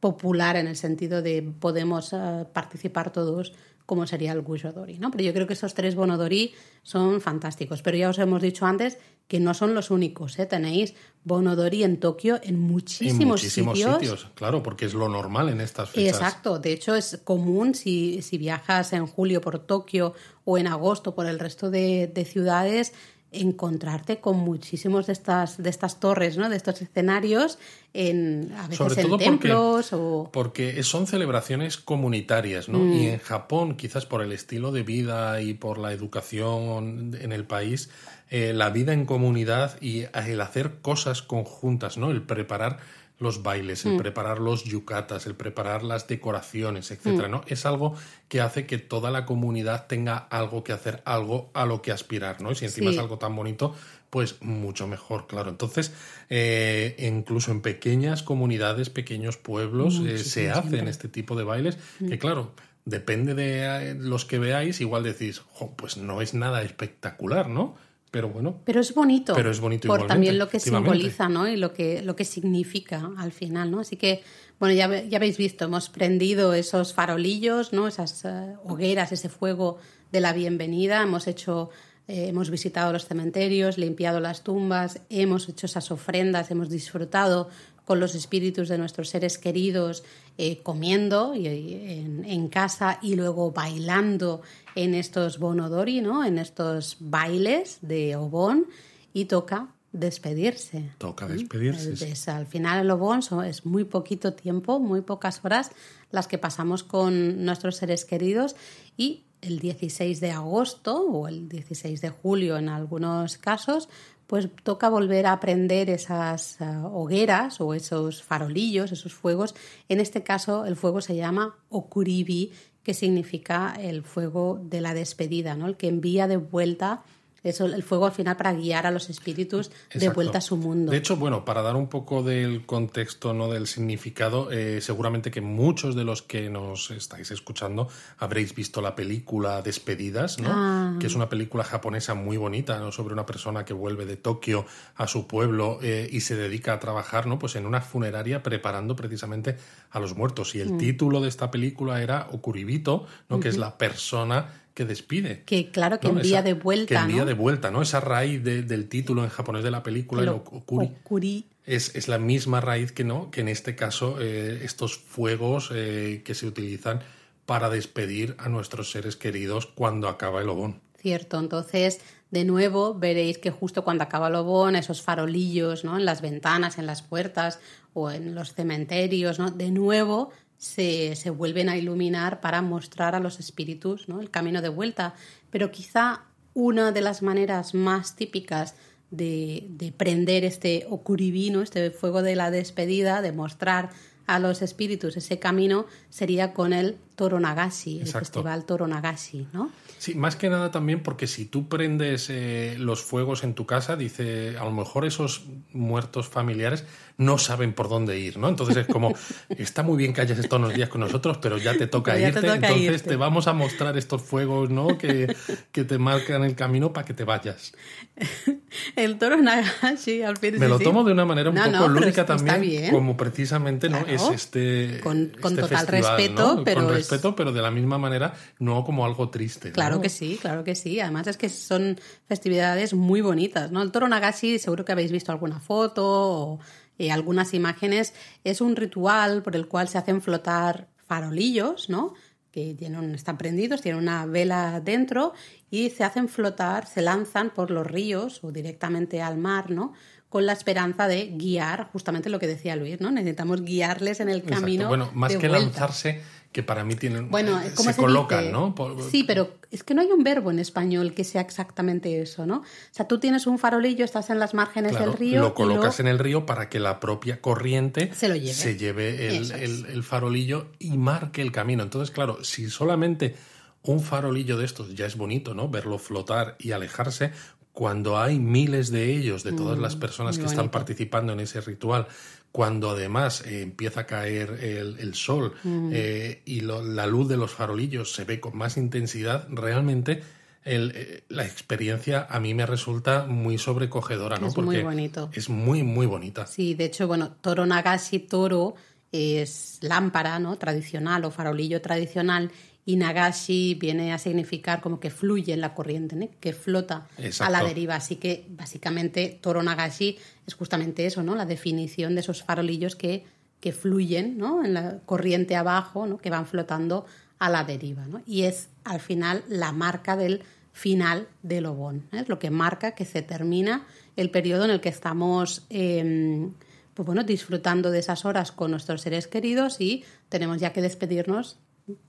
popular en el sentido de podemos eh, participar todos como sería el Dori, ¿no? Pero yo creo que esos tres Bonodori son fantásticos. Pero ya os hemos dicho antes que no son los únicos, ¿eh? Tenéis Bonodori en Tokio en muchísimos, en muchísimos sitios. Claro, porque es lo normal en estas fechas. Exacto. De hecho, es común si, si viajas en julio por Tokio o en agosto por el resto de, de ciudades encontrarte con muchísimos de estas, de estas torres, ¿no? de estos escenarios, en, a veces en templos porque, o... Porque son celebraciones comunitarias, ¿no? Y mm. en Japón, quizás por el estilo de vida y por la educación en el país, eh, la vida en comunidad y el hacer cosas conjuntas, ¿no? El preparar los bailes, el mm. preparar los yucatas, el preparar las decoraciones, etcétera, mm. ¿no? Es algo que hace que toda la comunidad tenga algo que hacer, algo a lo que aspirar, ¿no? Y si encima es algo tan bonito, pues mucho mejor, claro. Entonces, eh, incluso en pequeñas comunidades, pequeños pueblos, eh, se hacen este tipo de bailes, que mm. claro, depende de eh, los que veáis, igual decís, pues no es nada espectacular, ¿no? Pero bueno. Pero es bonito. Pero es bonito Por también lo que simboliza, ¿no? Y lo que, lo que significa al final, ¿no? Así que, bueno, ya, ya habéis visto, hemos prendido esos farolillos, ¿no? Esas eh, hogueras, ese fuego de la bienvenida. Hemos hecho, eh, hemos visitado los cementerios, limpiado las tumbas, hemos hecho esas ofrendas, hemos disfrutado con los espíritus de nuestros seres queridos eh, comiendo y, en, en, casa y luego bailando en estos bonodori, ¿no? en estos bailes de Obon y toca despedirse. Toca despedirse. al final el Obon es muy poquito tiempo, muy pocas horas las que pasamos con nuestros seres queridos y el 16 de agosto o el 16 de julio en algunos casos, pues toca volver a aprender esas eh, hogueras o esos farolillos, esos fuegos. En este caso, el fuego se llama okuribi, que significa el fuego de la despedida, ¿no? el que envía de vuelta eso, el fuego al final para guiar a los espíritus de vuelta a su mundo. De hecho, bueno, para dar un poco del contexto, no del significado, eh, seguramente que muchos de los que nos estáis escuchando habréis visto la película Despedidas, ¿no? Ah. Que es una película japonesa muy bonita, ¿no? Sobre una persona que vuelve de Tokio a su pueblo eh, y se dedica a trabajar, ¿no? Pues en una funeraria preparando precisamente a los muertos. Y el mm. título de esta película era Okuribito, ¿no? Que es la persona que despide. Que claro, que envía de vuelta. Que envía de vuelta, ¿no? Esa raíz del título en japonés de la película, el okuri, Es, es, la misma raíz que no, que en este caso eh, estos fuegos eh, que se utilizan para despedir a nuestros seres queridos cuando acaba el obón. Cierto, entonces de nuevo veréis que justo cuando acaba el obón, esos farolillos ¿no? en las ventanas, en las puertas o en los cementerios, ¿no? de nuevo se, se, vuelven a iluminar para mostrar a los espíritus ¿no? el camino de vuelta. Pero quizá una de las maneras más típicas de, de prender este okuribino, este fuego de la despedida, de mostrar a los espíritus ese camino, sería con el Toronagashi, el festival Toronagashi, ¿no? Sí, más que nada también porque si tú prendes eh, los fuegos en tu casa, dice, a lo mejor esos muertos familiares no saben por dónde ir, ¿no? Entonces es como, está muy bien que hayas estado unos días con nosotros, pero ya te toca irte, entonces te vamos a mostrar estos fuegos, ¿no? Que, que te marcan el camino para que te vayas. El toro Nagashi, al fin Me lo tomo de una manera un poco lúdica también, como precisamente, ¿no? Es este. Con, este total respeto, pero. Con respeto, pero de la misma manera, no como algo triste. Claro que sí, claro que sí. Además es que son festividades muy bonitas, ¿no? El toro Nagashi, seguro que habéis visto alguna foto o eh, algunas imágenes, es un ritual por el cual se hacen flotar farolillos, ¿no? que tienen, están prendidos, tienen una vela dentro y se hacen flotar, se lanzan por los ríos o directamente al mar, ¿no? Con la esperanza de guiar, justamente lo que decía Luis, ¿no? Necesitamos guiarles en el camino. Bueno, más que lanzarse, que para mí tienen bueno, eh, se, colocan, ¿no? Sí, pero es que no hay un verbo en español que sea exactamente eso, ¿no? O sea, tú tienes un farolillo, estás en las márgenes del río. Lo colocas en el río para que la propia corriente se, lo lleve. se lleve el, el, farolillo y marque el camino. Entonces, claro, si solamente un farolillo de estos ya es bonito, ¿no? Verlo flotar y alejarse, cuando hay miles de ellos, de todas las mm, personas que están participando en ese ritual, cuando además eh, empieza a caer el, sol mm. eh, y la luz de los farolillos se ve con más intensidad, realmente eh, la experiencia a mí me resulta muy sobrecogedora, ¿no? Es muy bonito. Es muy, muy bonita. Sí, de hecho, bueno, Toro Nagashi Toro es lámpara, ¿no? Tradicional o farolillo tradicional y Nagashi viene a significar como que fluye en la corriente, ¿no? que flota a la deriva. Así que básicamente Toro Nagashi es justamente eso, ¿no? La definición de esos farolillos que, que fluyen ¿no? en la corriente abajo, ¿no? que van flotando a la deriva. ¿no? Y es al final la marca del final del Obón. Es lo que marca que se termina el periodo en el que estamos em, pues bueno, disfrutando de esas horas con nuestros seres queridos y tenemos ya que despedirnos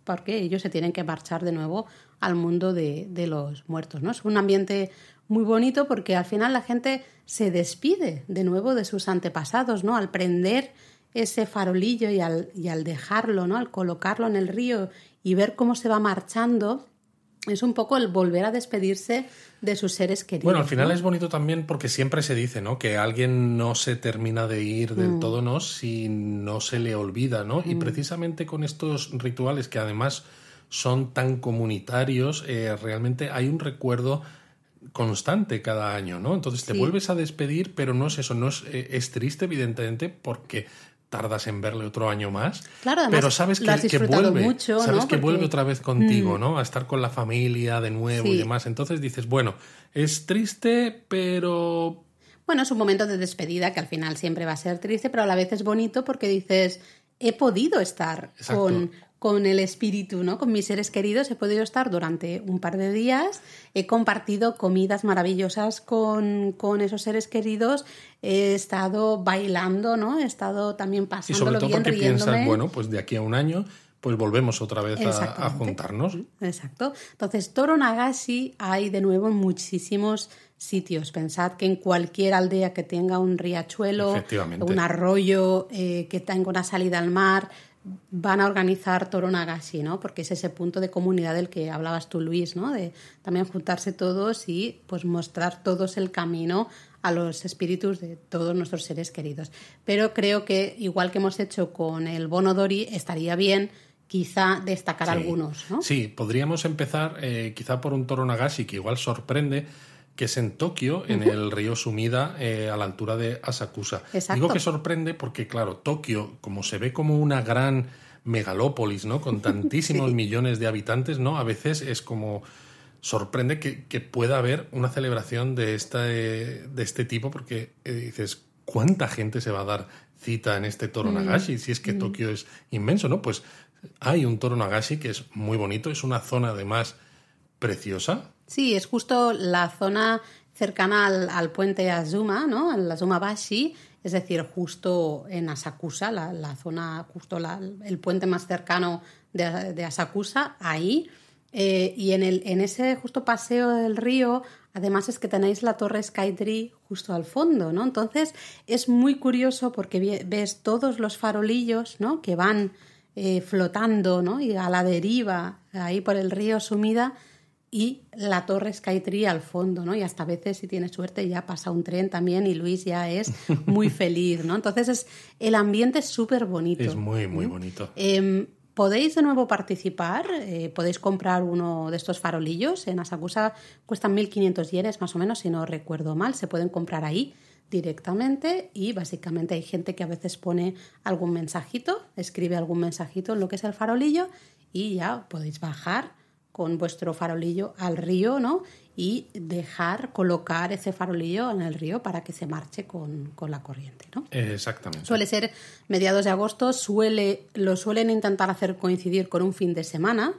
porque ellos se tienen que marchar de nuevo al mundo de, los muertos. ¿no? Es un ambiente muy bonito porque al final la gente se despide de nuevo de sus antepasados, ¿no? Al prender ese farolillo y al, y al dejarlo, ¿no? Al colocarlo en el río y ver cómo se va marchando, es un poco el volver a despedirse de sus seres queridos. Bueno, al final es bonito también porque siempre se dice, ¿no? Que alguien no se termina de ir del mm. todo, ¿no? Si no se le olvida, ¿no? Y mm. precisamente con estos rituales que además son tan comunitarios, eh, realmente hay un recuerdo constante cada año, ¿no? Entonces te vuelves a despedir, pero no es eso, no es, eh, es triste evidentemente porque tardas en verle otro año más. Claro, pero sabes que, vuelve, mucho, sabes que vuelve otra vez contigo, mm. ¿no? A estar con la familia de nuevo y demás. Entonces dices, bueno, es triste, pero bueno, es un momento de despedida que al final siempre va a ser triste, pero a la vez es bonito porque dices, he podido estar con, con el espíritu, ¿no? Con mis seres queridos he podido estar durante un par de días, he compartido comidas maravillosas con, con esos seres queridos, he estado bailando, ¿no? He estado también pasándolo y sobre todo bien, porque piensas, bueno, pues de aquí a un año pues volvemos otra vez a, juntarnos. Exacto. Entonces, Toro Nagashi hay de nuevo en muchísimos sitios. Pensad que en cualquier aldea que tenga un riachuelo, un arroyo, eh, que tenga una salida al mar, van a organizar Toro Nagashi, ¿no? Porque es ese punto de comunidad del que hablabas tú, Luis, ¿no? De también juntarse todos y pues mostrar todos el camino a los espíritus de todos nuestros seres queridos. Pero creo que igual que hemos hecho con el Bono Dori, estaría bien quizá destacar algunos, ¿no? Sí, podríamos empezar eh, quizá por un Toro Nagashi que igual sorprende que es en Tokio, en el río Sumida, eh, a la altura de Asakusa. Digo que sorprende porque, claro, Tokio, como se ve como una gran megalópolis, ¿no? Con tantísimos millones de habitantes, ¿no? A veces es como sorprende que, pueda haber una celebración de, esta, de este tipo porque eh, dices, ¿cuánta gente se va a dar cita en este Toro mm. Nagashi? Si es que mm. Tokio es inmenso, ¿no? Pues hay un Toro Nagashi que es muy bonito, es una zona además preciosa, Sí, es justo la zona cercana al, puente Azuma, ¿no? En Azuma Bashi, es decir, justo en Asakusa, la, zona, justo el puente más cercano de, Asakusa, ahí. Eh, y en, el, en ese justo paseo del río, además es que tenéis la torre Skytree justo al fondo, ¿no? Entonces es muy curioso porque ves todos los farolillos, ¿no? Que van eh, flotando, ¿no? Y a la deriva, ahí por el río Sumida, y la torre Skytree al fondo, ¿no? Y hasta a veces, si tienes suerte, ya pasa un tren también y Luis ya es muy feliz, ¿no? Entonces, es, el ambiente es súper bonito. Es muy, muy bonito. Em, podéis de nuevo participar, eh, podéis comprar uno de estos farolillos. En Asakusa cuestan 1.500 yenes más o menos, si no recuerdo mal. Se pueden comprar ahí directamente y básicamente hay gente que a veces pone algún mensajito, escribe algún mensajito en lo que es el farolillo y ya podéis bajar con vuestro farolillo al río, ¿no? Y dejar colocar ese farolillo en el río para que se marche con, la corriente, ¿no? Exactamente. Suele ser mediados de agosto, suele, lo suelen intentar hacer coincidir con un fin de semana.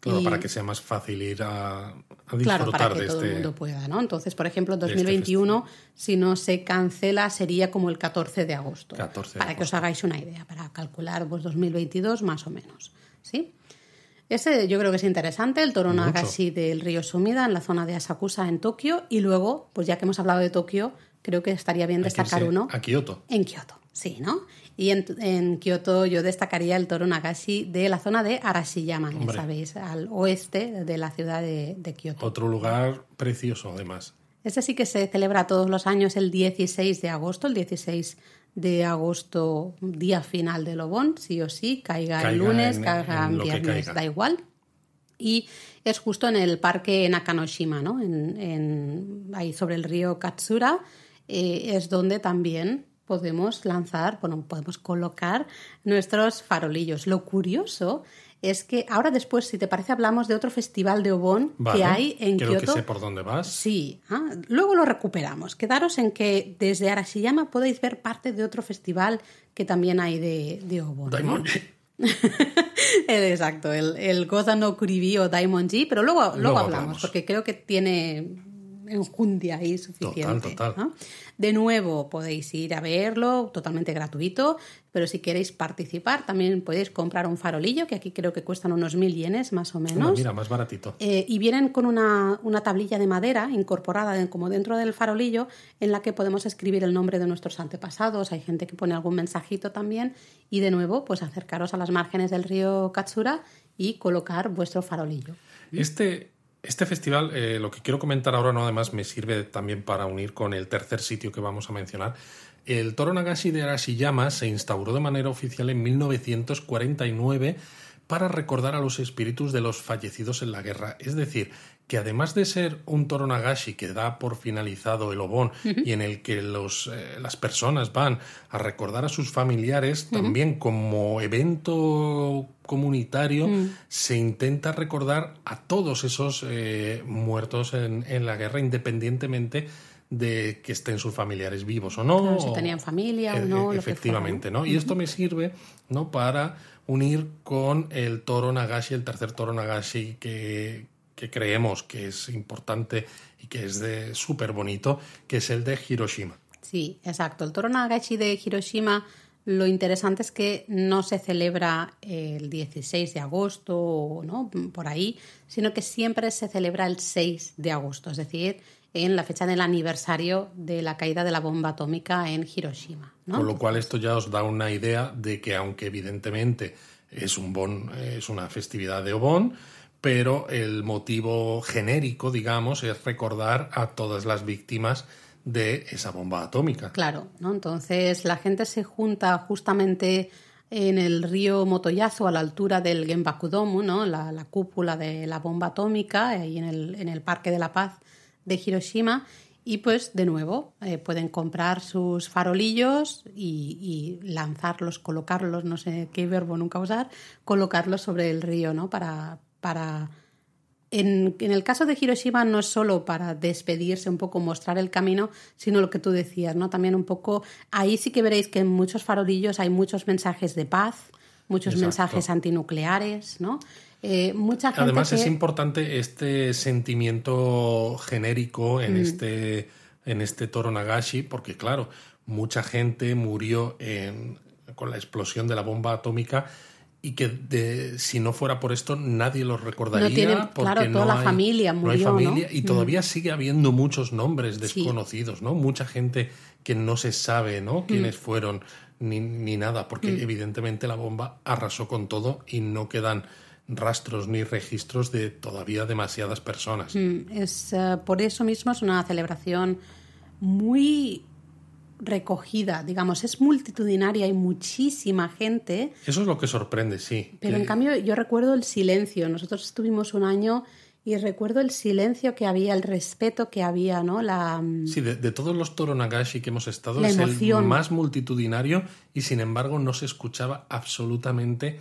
Claro, para que sea más fácil ir a, disfrutar claro, para que de todo este... el mundo pueda, ¿no? Entonces, por ejemplo, 2021, este si no se cancela, sería como el 14 de agosto. 14 para que os hagáis una idea, para calcular pues, 2022 más o menos, ¿sí? Ese yo creo que es interesante, el Toro Nagashi del río Sumida en la zona de Asakusa en Tokio. Y luego, pues ya que hemos hablado de Tokio, creo que estaría bien destacar uno. A Kioto. En Kioto, sí, ¿no? Y en, en, Kioto yo destacaría el Toro Nagashi de la zona de Arashiyama, ya sabéis, al oeste de la ciudad de, de Kioto. Otro lugar precioso, además. Ese sí que se celebra todos los años el 16 de agosto, el 16 de agosto, día final de Lobón, sí o sí, caiga, el lunes, caiga el viernes, da igual. Y es justo en el parque Nakanoshima, ¿no? En, ahí sobre el río Katsura, eh, es donde también podemos lanzar, bueno, podemos colocar nuestros farolillos. Lo curioso es que ahora después, si te parece, hablamos de otro festival de Obon que hay en creo Kioto. que sé por dónde vas. Sí, ah, luego lo recuperamos. Quedaros en que desde Arashiyama podéis ver parte de otro festival que también hay de, de Obon. ¿no? Daimonji. Exacto, el, el Goza no Kuribi o Daimonji, pero luego, luego, Luego hablamos, hablamos. porque creo que tiene enjundia ahí suficiente. Total, total. ¿no? De nuevo, podéis ir a verlo, totalmente gratuito, pero si queréis participar, también podéis comprar un farolillo, que aquí creo que cuestan unos mil yenes más o menos. mira, más baratito. Eh, y vienen con una, una tablilla de madera incorporada como dentro del farolillo en la que podemos escribir el nombre de nuestros antepasados. Hay gente que pone algún mensajito también. Y de nuevo, pues acercaros a las márgenes del río Katsura y colocar vuestro farolillo. Este, este festival, eh, lo que quiero comentar ahora, no además me sirve también para unir con el tercer sitio que vamos a mencionar. El Toro Nagashi de Arashiyama se instauró de manera oficial en 1949 para recordar a los espíritus de los fallecidos en la guerra. Es decir, que además de ser un Toro Nagashi que da por finalizado el Obon y en el que los, eh, las personas van a recordar a sus familiares, también como evento comunitario se intenta recordar a todos esos eh, muertos en, en la guerra, independientemente de que estén sus familiares vivos o no. Claro, si tenían familia o e- no, lo que Efectivamente, ¿no? Y esto me sirve, ¿no? Para unir con el toro Nagashi, el tercer toro Nagashi que, que creemos que es importante y que es de súper bonito, que es el de Hiroshima. Sí, exacto. El Toro Nagashi de Hiroshima, lo interesante es que no se celebra el 16 de agosto o ¿no? por ahí, sino que siempre se celebra el 6 de agosto, es decir, en la fecha del aniversario de la caída de la bomba atómica en Hiroshima. ¿no? Con lo cual esto ya os da una idea de que aunque evidentemente es un bon, es una festividad de Obon, pero el motivo genérico, digamos, es recordar a todas las víctimas de esa bomba atómica. Claro, ¿no? Entonces la gente se junta justamente en el río Motoyazo a la altura del Genbakudomu, ¿no? La, la cúpula de la bomba atómica, ahí en el, en el Parque de la Paz de Hiroshima. Y pues de nuevo eh, pueden comprar sus farolillos y, y lanzarlos, colocarlos, no sé qué verbo nunca usar, colocarlos sobre el río, ¿no? Para, para en, en, el caso de Hiroshima no es solo para despedirse, un poco mostrar el camino, sino lo que tú decías, ¿no? También un poco, ahí sí que veréis que en muchos farolillos hay muchos mensajes de paz, muchos Exacto. mensajes antinucleares, ¿no? Eh, mucha gente Además que... es importante este sentimiento genérico Mm. en este en este Toro Nagashi, porque claro, mucha gente murió en- con la explosión de la bomba atómica y que de- si no fuera por esto nadie los recordaría. No tienen- porque claro, toda no la hay- familia no hay murió, ¿no? familia y Mm. todavía sigue habiendo muchos nombres Sí. desconocidos, ¿no? Mucha gente que no se sabe, ¿no? Mm. Quiénes fueron ni, ni nada, porque evidentemente la bomba arrasó con todo y no quedan rastros ni registros de todavía demasiadas personas. Mm, Es, eh, por eso mismo es una celebración muy recogida, digamos, es multitudinaria, hay muchísima gente, Eso es lo que sorprende, sí. pero que- en cambio yo recuerdo el silencio. Nosotros estuvimos un año y recuerdo el silencio que había, el respeto que había, ¿no? La, mm, Sí, de, de todos los Toro Nagashi que hemos estado, La es emoción. el más multitudinario y sin embargo no se escuchaba absolutamente nada,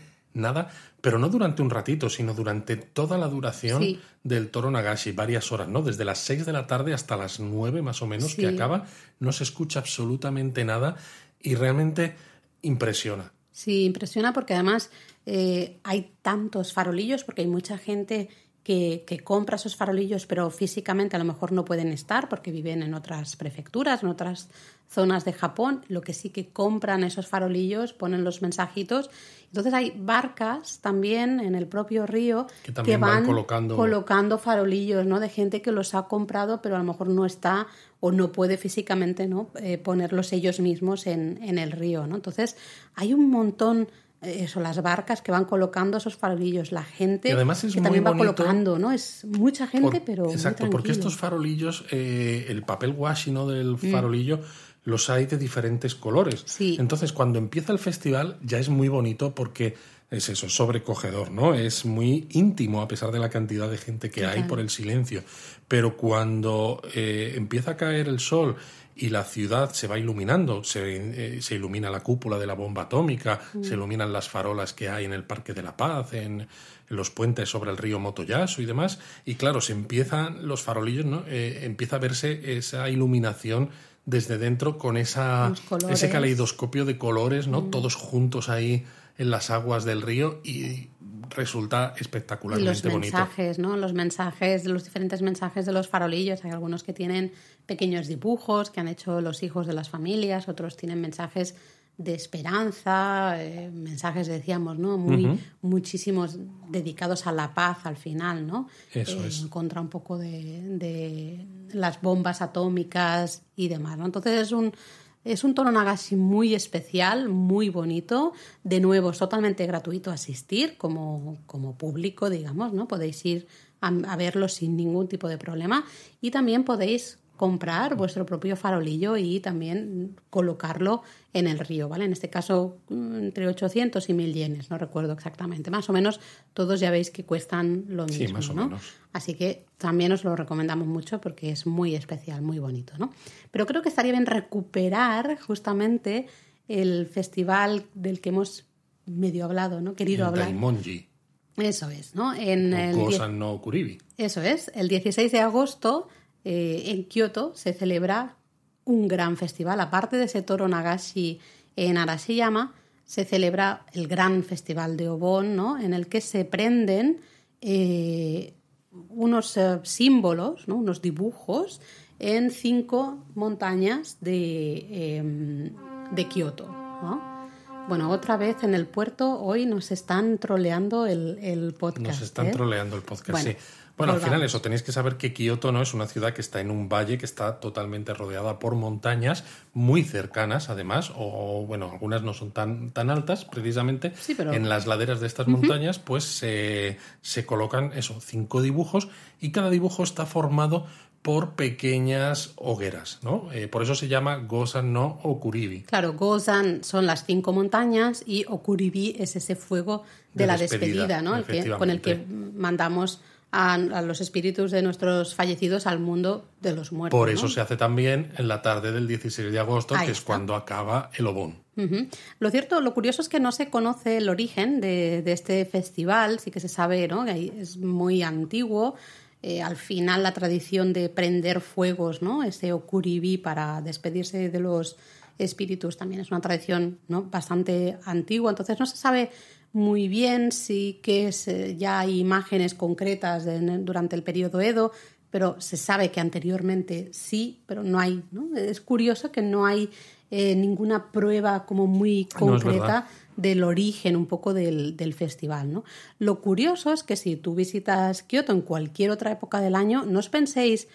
pero no durante un ratito, sino durante toda la duración Sí. del Toro Nagashi, varias horas, ¿no? Desde las 6 de la tarde hasta las 9 más o menos Sí. que acaba, no se escucha absolutamente nada y realmente impresiona. Sí, impresiona porque además eh, hay tantos farolillos, porque hay mucha gente que, que compra esos farolillos, pero físicamente a lo mejor no pueden estar porque viven en otras prefecturas, en otras zonas de Japón. Lo que sí que compran esos farolillos, ponen los mensajitos. Entonces hay barcas también en el propio río Que van colocando- colocando farolillos, ¿no? De gente que los ha comprado, pero a lo mejor no está o no puede físicamente, ¿no? Eh, ponerlos ellos mismos en, en el río, ¿no? Entonces hay un montón eso, las barcas que van colocando esos farolillos, la gente Y además es que muy también va colocando, ¿no? Es mucha gente, Por- pero muy exacto, porque estos farolillos, eh, el papel washi ¿no? del farolillo, los hay de diferentes colores. Sí. Entonces, cuando empieza el festival, ya es muy bonito porque es eso, sobrecogedor, ¿no? Es muy íntimo a pesar de la cantidad de gente que hay por el silencio. Pero cuando eh, empieza a caer el sol y la ciudad se va iluminando, se, eh, se ilumina la cúpula de la bomba atómica, Mm. se iluminan las farolas que hay en el Parque de la Paz, en, en los puentes sobre el río Motoyasu y demás, y claro, se empiezan los farolillos, ¿no? Eh, empieza a verse esa iluminación desde dentro con esa, ese caleidoscopio de colores, ¿no? Todos juntos ahí en las aguas del río y resulta espectacularmente los bonito. mensajes, ¿no? Los mensajes, los diferentes mensajes de los farolillos. Hay algunos que tienen pequeños dibujos que han hecho los hijos de las familias, otros tienen mensajes de esperanza, eh, mensajes, decíamos, ¿no? Muy, muchísimos dedicados a la paz al final, ¿no? Eso Eh, es. En contra un poco de, de las bombas atómicas y demás, ¿no? Entonces es un, es un tono Nagashi muy especial, muy bonito. De nuevo, es totalmente gratuito asistir como, como público, digamos, ¿no? Podéis ir a, a verlo sin ningún tipo de problema. Y también podéis comprar vuestro propio farolillo y también colocarlo en el río, ¿vale? En este caso, mm, entre 800 y 1000 yenes, no recuerdo exactamente. Más o menos, todos ya veis que cuestan lo Sí, mismo, más o ¿no? menos. Así que también os lo recomendamos mucho porque es muy especial, muy bonito, ¿no? Pero creo que estaría bien recuperar justamente el festival del que hemos medio hablado, ¿no? Querido El hablar. Daimonji, Eso es, ¿no? En el no Kuribi. eso es, el 16 de agosto eh, en Kioto se celebra un gran festival. Aparte de ese toro Nagashi en Arashiyama, se celebra el gran festival de Obon, ¿no? en el que se prenden eh, unos eh, símbolos, ¿no? unos dibujos en cinco montañas de, em, de Kioto. ¿no? Bueno, otra vez en el puerto, hoy nos están troleando el, el podcast. Nos están ¿eh? troleando el podcast, Bueno, sí. Bueno, al final eso, tenéis que saber que Kioto no es una ciudad que está en un valle, que está totalmente rodeada por montañas muy cercanas, además, o bueno, algunas no son tan, tan altas, precisamente. Sí, pero- En las laderas de estas montañas, pues se se colocan eso, cinco dibujos, y cada dibujo está formado por pequeñas hogueras, ¿no? Eh, por eso se llama Gosan no Okuribi. Claro, Gozan son las cinco montañas y Okuribi es ese fuego de, De la despedida, despedida, ¿no? El que, con el que mandamos a, a los espíritus de nuestros fallecidos al mundo de los muertos. Por ¿no? eso se hace también en la tarde del 16 de agosto, Ahí que es está. cuando acaba el Obón. Ujú. Lo cierto, lo curioso es que no se conoce el origen de, de este festival, sí que se sabe, ¿no? Que es muy antiguo. Eh, al final la tradición de prender fuegos, ¿no? Ese okuribi para despedirse de los espíritus también es una tradición ¿no? bastante antigua. Entonces no se sabe muy bien si que es, eh, ya hay imágenes concretas de- durante el periodo Edo, pero se sabe que anteriormente sí, pero no hay. ¿no? Es curioso que no hay eh, ninguna prueba como muy concreta. Del origen un poco del, del festival. ¿no? Lo curioso es que si tú visitas Kioto en cualquier otra época del año, no os penséis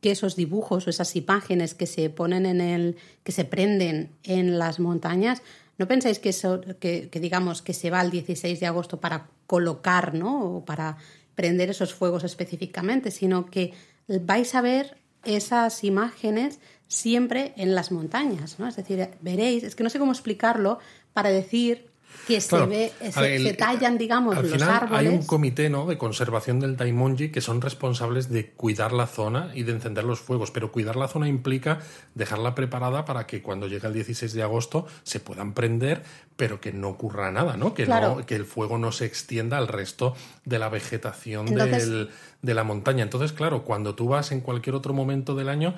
que esos dibujos o esas imágenes que se ponen en el, que se prenden en las montañas, no pensáis que, eso, que, que digamos que se va el 16 de agosto para colocar, ¿no? O para prender esos fuegos específicamente, sino que vais a ver esas imágenes siempre en las montañas, ¿no? Es decir, veréis, es que no sé cómo explicarlo para decir que se ve, se, el- se tallan, digamos, Al los final árboles. hay un comité ¿no? de conservación del Daimonji que son responsables de cuidar la zona y de encender los fuegos, pero cuidar la zona implica dejarla preparada para que cuando llegue el 16 de agosto se puedan prender, pero que no ocurra nada, ¿no? Que, Claro. no, que el fuego no se extienda al resto de la vegetación Entonces- del- de la montaña. Entonces, claro, cuando tú vas en cualquier otro momento del año,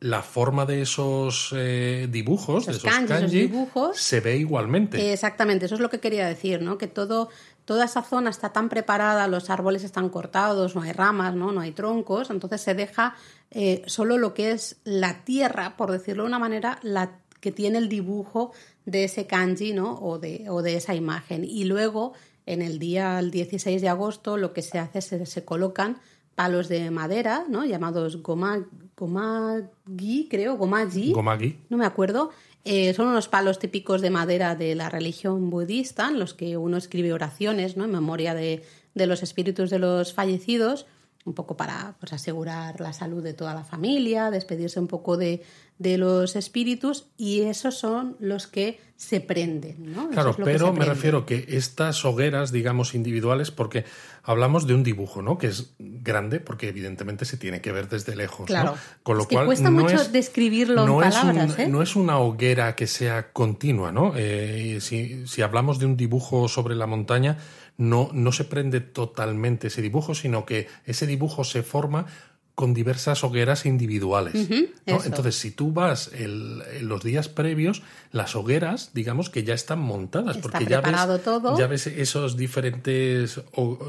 la forma de esos eh, dibujos, Esos de esos kanji, esos kanji, dibujos, se ve igualmente. Exactamente, eso es lo que quería decir, ¿no? Que todo, toda esa zona está tan preparada, los árboles están cortados, no hay ramas, no, no hay troncos, entonces se deja eh, solo lo que es la tierra, por decirlo de una manera, la que tiene el dibujo de ese kanji, ¿no? O de, o de esa imagen. Y luego, en el día el 16 de agosto, lo que se hace es se, se colocan palos de madera, ¿no? Llamados goma, gomagi, creo, gomaji Gomagi. no me acuerdo. Eh, son unos palos típicos de madera de la religión budista en los que uno escribe oraciones ¿no? en memoria de, de los espíritus de los fallecidos un poco para pues, asegurar la salud de toda la familia, despedirse un poco de, de los espíritus y esos son los que se prenden. ¿no? Claro, pero me refiero que estas hogueras, digamos, individuales, porque hablamos de un dibujo, ¿no? Que es grande, porque evidentemente se tiene que ver desde lejos. Claro. ¿no? Con lo es que cual cuesta no mucho es, describirlo no en es un- palabras. ¿eh? no es una hoguera que sea continua, ¿no? Eh, si, si hablamos de un dibujo sobre la montaña, no, no se prende totalmente ese dibujo, sino que ese dibujo se forma con diversas hogueras individuales. Entonces, si tú vas el- en los días previos, las hogueras, digamos que ya están montadas, Está porque ya ves, todo. ya ves esos diferentes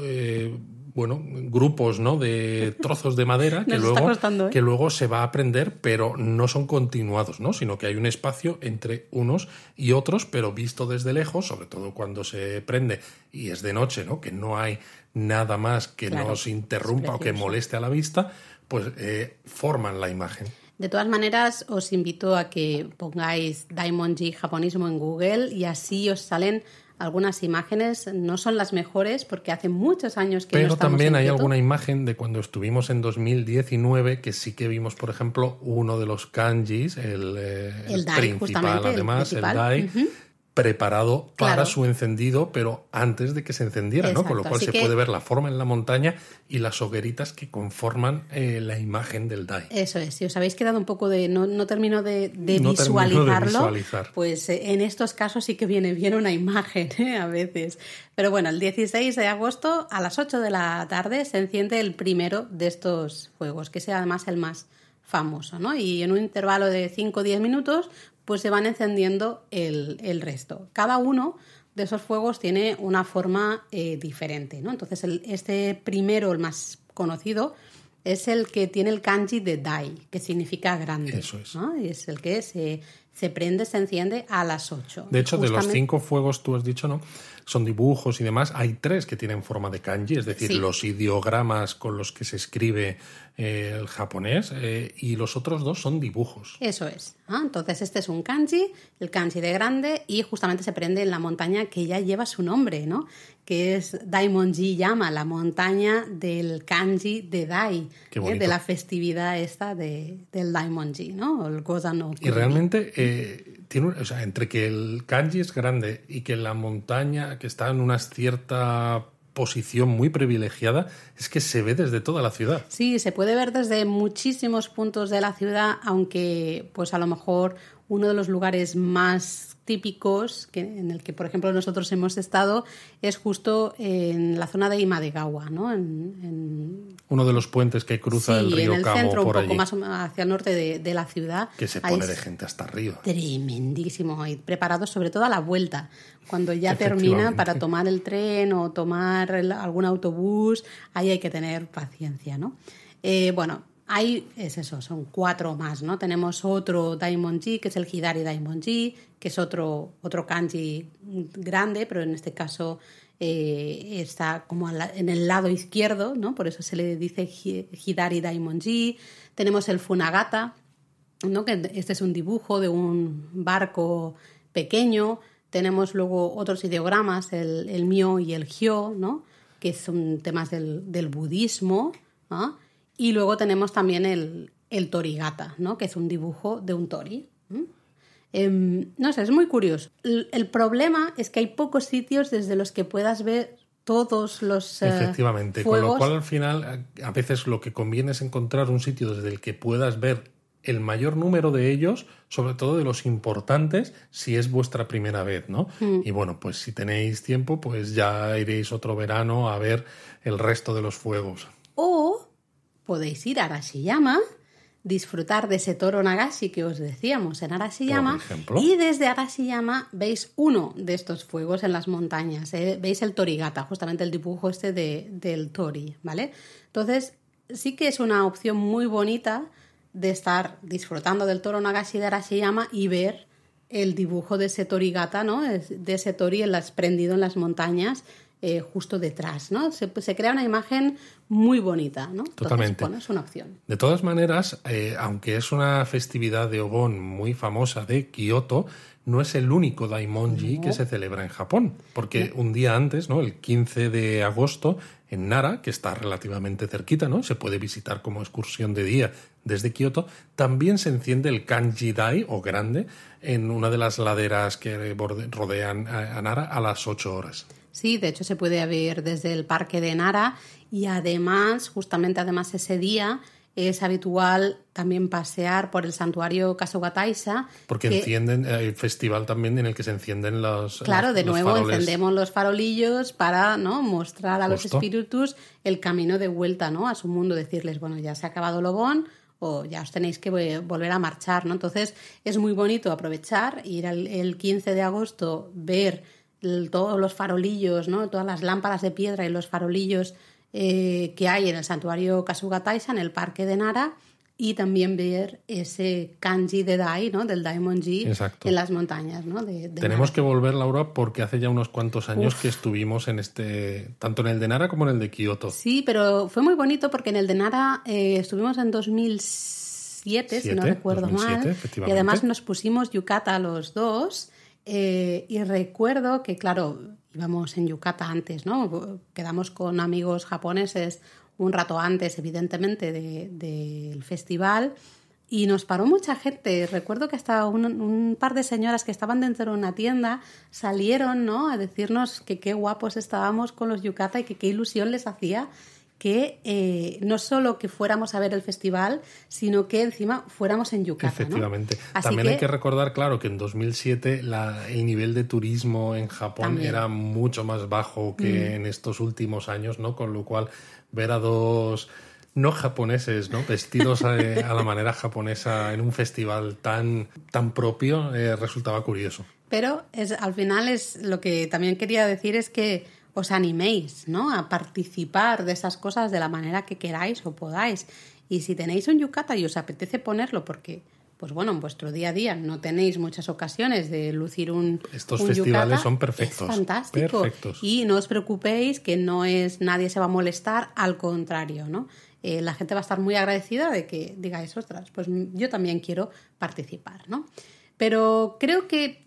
eh, bueno, grupos ¿no? de trozos de madera que luego, costando, ¿eh? que luego se va a aprender, pero no son continuados, ¿no? sino que hay un espacio entre unos y otros, pero visto desde lejos, sobre todo cuando se prende y es de noche, ¿no? que no hay nada más que Claro, nos interrumpa o que moleste a la vista, pues eh, forman la imagen. De todas maneras, os invito a que pongáis Daimonji japonismo en Google y así os salen algunas imágenes. No son las mejores porque hace muchos años que no Pero estamos también en hay alguna imagen de cuando estuvimos en 2019 que sí que vimos, por ejemplo, uno de los kanjis, el, eh, El dai, principal, el además, el, dai, preparado para su encendido, pero antes de que se encendiera, ¿no? Con lo cual así se que- puede ver la forma en la montaña y las hogueritas que conforman eh, la imagen del dai. Eso es, si os habéis quedado un poco de no, no termino de, de No termino de visualizarlo, visualizar. pues eh, en estos casos sí que viene bien una imagen ¿eh? a veces. Pero bueno, el 16 de agosto a las 8 de la tarde se enciende el primero de estos juegos, que sea además el más famoso, ¿no? Y en un intervalo de 5 o 10 minutos, pues se van encendiendo el, el resto. Cada uno de esos fuegos tiene una forma eh, diferente, ¿no? Entonces, el- este primero, el más conocido, es el que tiene el kanji de dai, que significa grande. Eso es. ¿no? Y es el que se, se prende, se enciende a las 8. De hecho, de los cinco fuegos, tú has dicho, ¿no? Son dibujos y demás. Hay tres que tienen forma de kanji, es decir, Sí. los ideogramas con los que se escribe eh, el japonés, eh, y los otros dos son dibujos. Eso es. ¿ah? Entonces, este es un kanji, el kanji de grande, y justamente se prende en la montaña que ya lleva su nombre, ¿no? Que es Daimonji Yama, la montaña del kanji de Dai, ¿eh? de la festividad esta de, del Daimonji, ¿no? El Goza no Y realmente, eh, tiene, o sea, entre que el kanji es grande y que la montaña, que está en una cierta posición muy privilegiada, es que se ve desde toda la ciudad. Sí, se puede ver desde muchísimos puntos de la ciudad, aunque pues a lo mejor uno de los lugares más típicos que, en el que, por ejemplo, nosotros hemos estado es justo en la zona de Imadegawa, ¿no? En, en- Uno de los puentes que cruza sí, el río en el Kamo centro, un por poco allí, más hacia el norte de, de la ciudad. que se pone de gente hasta arriba. Tremendísimo, y preparados sobre todo a la vuelta, cuando ya termina para tomar el tren o tomar el- algún autobús, ahí hay que tener paciencia, ¿no? Eh, bueno, hay, es eso, son cuatro más, ¿no? Tenemos otro Daimonji, que es el Hidari Daimonji, que es otro, otro kanji grande, pero en este caso eh, está como en el lado izquierdo, ¿no? Por eso se le dice Hi- Hidari Daimonji. Tenemos el Funagata, ¿no? que este es un dibujo de un barco pequeño. Tenemos luego otros ideogramas, el, el Mio y el Hyo, ¿no? que son temas del, del budismo. Y luego tenemos también el, el Torigata, ¿no? que es un dibujo de un tori. Em, no sé, es muy curioso. El, el problema es que hay pocos sitios desde los que puedas ver todos los eh, Efectivamente, con lo cual al final a- a veces lo que conviene es encontrar un sitio desde el que puedas ver el mayor número de ellos, sobre todo de los importantes, si es vuestra primera vez, ¿no? Mm. Y bueno, pues si tenéis tiempo, pues ya iréis otro verano a ver el resto de los fuegos. O podéis ir a Arashiyama, disfrutar de ese toro Nagashi que os decíamos en Arashiyama. Y desde Arashiyama veis uno de estos fuegos en las montañas. ¿eh? Veis el Torigata, justamente el dibujo este de- del Tori, ¿vale? Entonces, sí que es una opción muy bonita de estar disfrutando del toro Nagashi de Arashiyama y ver el dibujo de ese Torigata, ¿no? De ese Tori en las, prendido en las montañas eh, justo detrás, ¿no? Se, se, crea una imagen muy bonita, ¿no? Totalmente. Entonces, bueno, es una opción. De todas maneras, eh, aunque es una festividad de Obon muy famosa de Kioto, no es el único Daimonji que se celebra en Japón, porque un día antes, ¿no? El 15 de agosto, en Nara, que está relativamente cerquita, ¿no? Se puede visitar como excursión de día desde Kioto, también se enciende el Kanji Dai, o grande, en una de las laderas que rodean a Nara a las 8 horas. Sí, de hecho se puede ver desde el parque de Nara y además, justamente además ese día, es habitual también pasear por el santuario Kasugataisa. Porque encienden eh, el festival también en el que se encienden los. Claro, de nuevo encendemos los farolillos para ¿no? mostrar a los espíritus el camino de vuelta ¿no? a su mundo, decirles, bueno, ya se ha acabado Lobón o ya os tenéis que volver a marchar, ¿no? Entonces es muy bonito aprovechar, ir el 15 de agosto, ver todos los farolillos, ¿no? Todas las lámparas de piedra y los farolillos eh, que hay en el santuario Kasuga Taisa, en el parque de Nara, y también ver ese kanji de Dai, ¿no? del Daimonji en las montañas. ¿no? Tenemos que volver, Laura, porque hace ya unos cuantos años que estuvimos en este, tanto en el de Nara como en el de Kioto. Sí, pero fue muy bonito porque en el de Nara eh, estuvimos en 2007, si no recuerdo mal, y además nos pusimos yukata los dos. Eh, y recuerdo que, claro, íbamos en Yucata antes, ¿no? Quedamos con amigos japoneses un rato antes, evidentemente, del festival y nos paró mucha gente. Recuerdo que hasta un, par de señoras que estaban dentro de una tienda salieron, ¿no? A decirnos que qué guapos estábamos con los yucata y que qué ilusión les hacía que eh, no solo que fuéramos a ver el festival, sino que encima fuéramos en Yucatán. Efectivamente. También hay que recordar, claro, que en 2007 el nivel de turismo en Japón era mucho más bajo que mm. en estos últimos años, ¿no? Con lo cual, ver a dos no japoneses, ¿no? Vestidos a, la manera japonesa en un festival tan, tan propio eh, resultaba curioso. Pero es, al final es lo que también quería decir es que os animéis, ¿no? A participar de esas cosas de la manera que queráis o podáis. Y si tenéis un yukata y os apetece ponerlo porque pues bueno, en vuestro día a día no tenéis muchas ocasiones de lucir un Estos festivales son perfectos. Es fantástico. Y no os preocupéis que no es nadie se va a molestar, al contrario, ¿no? Eh, la gente va a estar muy agradecida de que digáis, ostras, pues yo también quiero participar, ¿no? Pero creo que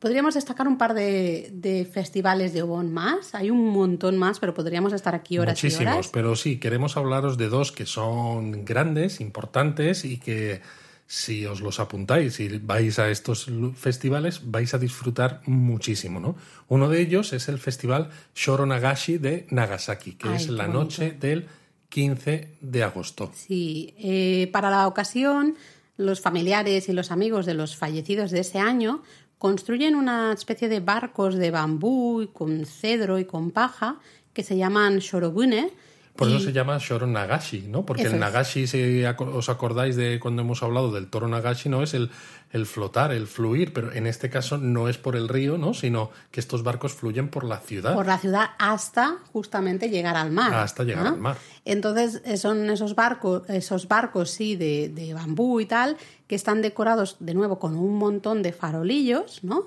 Podríamos destacar un par de, festivales de Obon más. Hay un montón más, pero podríamos estar aquí horas Muchísimos, y horas. pero sí, queremos hablaros de dos que son grandes, importantes y que si os los apuntáis y vais a estos festivales vais a disfrutar muchísimo, ¿no? Uno de ellos es el festival Shoronagashi de Nagasaki, que es la noche del 15 de agosto. Sí, eh, para la ocasión los familiares y los amigos de los fallecidos de ese año construyen una especie de barcos de bambú con cedro y con paja que se llaman shorobune. Por eso se llama Shoro Nagashi, ¿no? Porque el Nagashi, si os acordáis de cuando hemos hablado del toro Nagashi, no es el, el flotar, el fluir, pero en este caso no es por el río, ¿no? Sino que estos barcos fluyen por la ciudad. Por la ciudad hasta justamente llegar al mar. Hasta llegar al mar. Entonces eh, son esos barcos, esos barcos, sí, de, de bambú y tal, que están decorados de nuevo con un montón de farolillos, ¿no?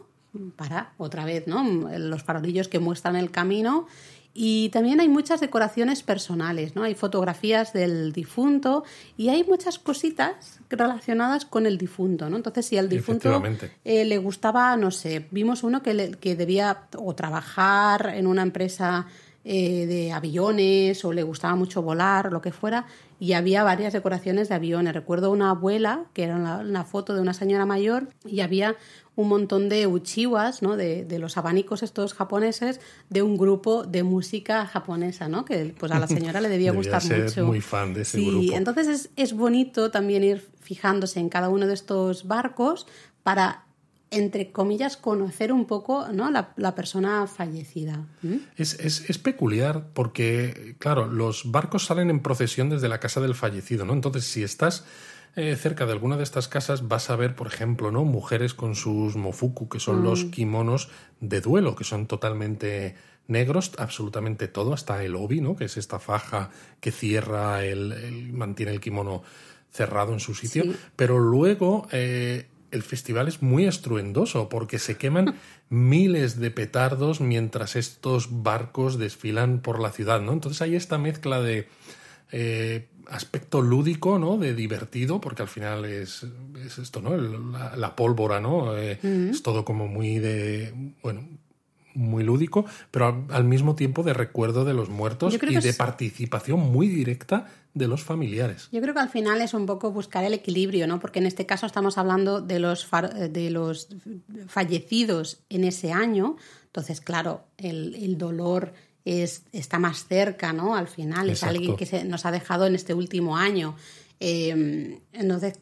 Para, otra vez, ¿no? Los farolillos que muestran el camino. Y también hay muchas decoraciones personales, ¿no? Hay fotografías del difunto y hay muchas cositas relacionadas con el difunto, ¿no? Entonces, si al difunto eh, le gustaba, no sé, vimos uno que, que debía o trabajar en una empresa eh, de aviones o le gustaba mucho volar, lo que fuera, y había varias decoraciones de aviones. Recuerdo una abuela, que era una, foto de una señora mayor, y había un montón de uchiwas, ¿no? De, los abanicos estos japoneses, de un grupo de música japonesa, ¿no? Que pues a la señora le debía, gustar ser mucho. muy fan de ese sí, entonces es, es bonito también ir fijándose en cada uno de estos barcos para entre comillas, conocer un poco ¿no? la, persona fallecida. Es, es, peculiar porque, claro, los barcos salen en procesión desde la casa del fallecido, ¿no? Entonces, si estás eh, cerca de alguna de estas casas, vas a ver, por ejemplo, ¿no? Mujeres con sus mofuku, que son los mm. kimonos de duelo, que son totalmente negros, absolutamente todo, hasta el obi, ¿no? Que es esta faja que cierra, el, mantiene el kimono cerrado en su sitio. Pero luego... Eh, el festival es muy estruendoso porque se queman miles de petardos mientras estos barcos desfilan por la ciudad, ¿no? Entonces hay esta mezcla de eh, aspecto lúdico, ¿no? De divertido, porque al final es, es esto, ¿no? la, pólvora, ¿no? Eh, es todo como muy de, bueno, muy lúdico, pero al, mismo tiempo de recuerdo de los muertos y de participación muy directa de los familiares. Yo creo que al final es un poco buscar el equilibrio, ¿no? Porque en este caso estamos hablando de los, de los fallecidos en ese año. Entonces, claro, el, el dolor es, está más cerca, ¿no? Al final es alguien que se, nos ha dejado en este último año. Eh, entonces,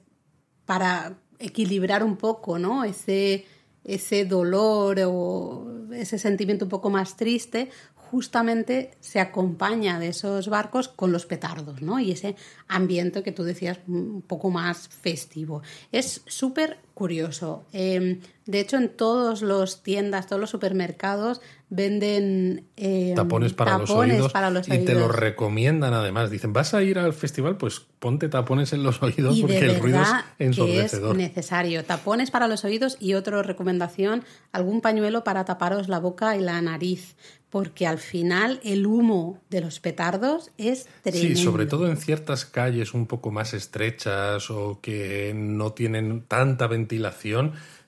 para equilibrar un poco, ¿no? Ese, ese dolor o ese sentimiento un poco más triste, justamente se acompaña de esos barcos con los petardos, ¿no? Y ese ambiente que tú decías un poco más festivo. Es súper curioso. Em, de hecho, en todos los tiendas, todos los supermercados venden em, tapones, para, los oídos, y te lo recomiendan además. Dicen, vas a ir al festival, pues ponte tapones en los oídos porque el ruido es ensordecedor. Que es necesario. Tapones para los oídos y otra recomendación, algún pañuelo para taparos la boca y la nariz porque al final el humo de los petardos es tremendo. Sí, sobre todo en ciertas calles un poco más estrechas o que no tienen tanta ventilación,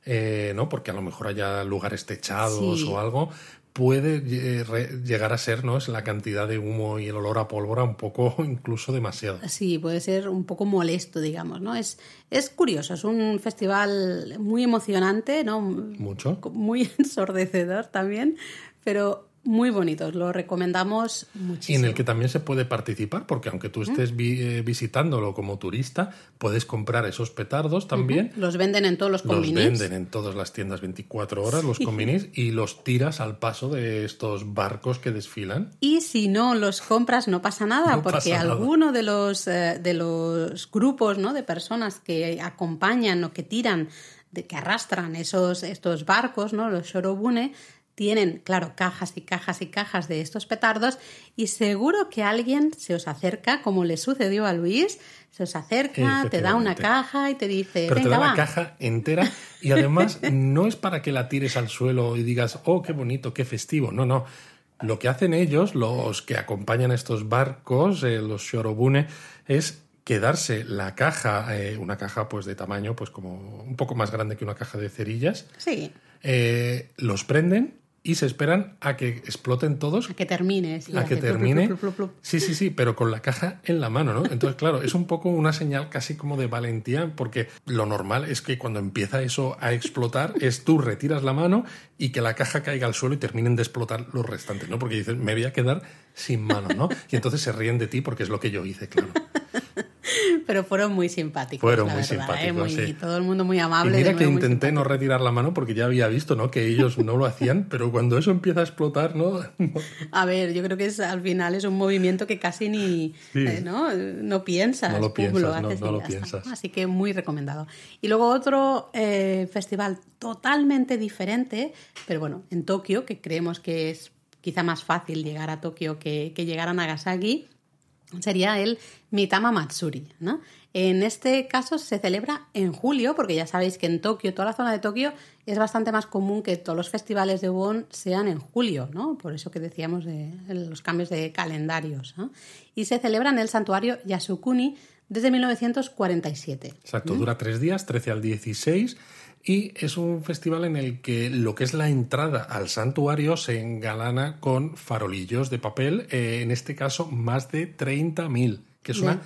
eh, ¿no? Porque a lo mejor haya lugares techados o algo, puede eh, llegar a ser, ¿no? Es la cantidad de humo y el olor a pólvora un poco incluso demasiado. Sí, puede ser un poco molesto, digamos, ¿no? Es, es curioso, es un festival muy emocionante, ¿no? Mucho. Muy ensordecedor también, pero muy bonitos, lo recomendamos muchísimo. Y en el que también se puede participar, porque aunque tú estés eh, visitándolo como turista, puedes comprar esos petardos también. Los venden en todos los combinis. Los venden en todas las tiendas 24 horas, los combinis, y los tiras al paso de estos barcos que desfilan. Y si no los compras, no pasa nada, porque alguno de los, eh, de los grupos ¿no? de personas que acompañan o que tiran de que arrastran esos estos barcos, ¿no? Los shorobune tienen, claro, cajas y cajas y cajas de estos petardos y seguro que alguien se os acerca, como le sucedió a Luis, se os acerca, te da una caja y te dice... Pero te da la caja entera y además no es para que la tires al suelo y digas, oh, qué bonito, qué festivo. No, no. Lo que hacen ellos, los que acompañan estos barcos, eh, los shorobune, es quedarse la caja, eh, una caja pues de tamaño pues como un poco más grande que una caja de cerillas. Sí. Eh, los prenden y se esperan a que exploten todos. A que termine. a que termine. Sí, sí, sí, pero con la caja en la mano, ¿no? Entonces, claro, es un poco una señal casi como de valentía, porque lo normal es que cuando empieza eso a explotar, es tú retiras la mano y que la caja caiga al suelo y terminen de explotar los restantes, ¿no? Porque dices, me voy a quedar sin mano, ¿no? Y entonces se ríen de ti porque es lo que yo hice, claro. Pero fueron muy simpáticos. Fueron muy simpáticos. ¿eh? Todo el mundo muy amable. Y mira que intenté no retirar la mano porque ya había visto ¿no? que ellos no lo hacían, pero cuando eso empieza a explotar, ¿no? a ver, yo creo que es, al final es un movimiento que casi ni eh, ¿no? no piensas. No lo piensas, no, lo piensas. Así que muy recomendado. Y luego otro eh, festival totalmente diferente, pero bueno, en Tokio, que creemos que es quizá más fácil llegar a Tokio que, que llegar a Nagasaki sería el Mitama Matsuri. ¿no? En este caso se celebra en julio, porque ya sabéis que en Tokio, toda la zona de Tokio, es bastante más común que todos los festivales de Obon sean en julio, ¿no? Por eso que decíamos de los cambios de calendarios. Y se celebra en el santuario Yasukuni desde 1947. Exacto, dura tres días, 13 al 16 y es un festival en el que lo que es la entrada al santuario se engalana con farolillos de papel, eh, en este caso más de 30.000, que es una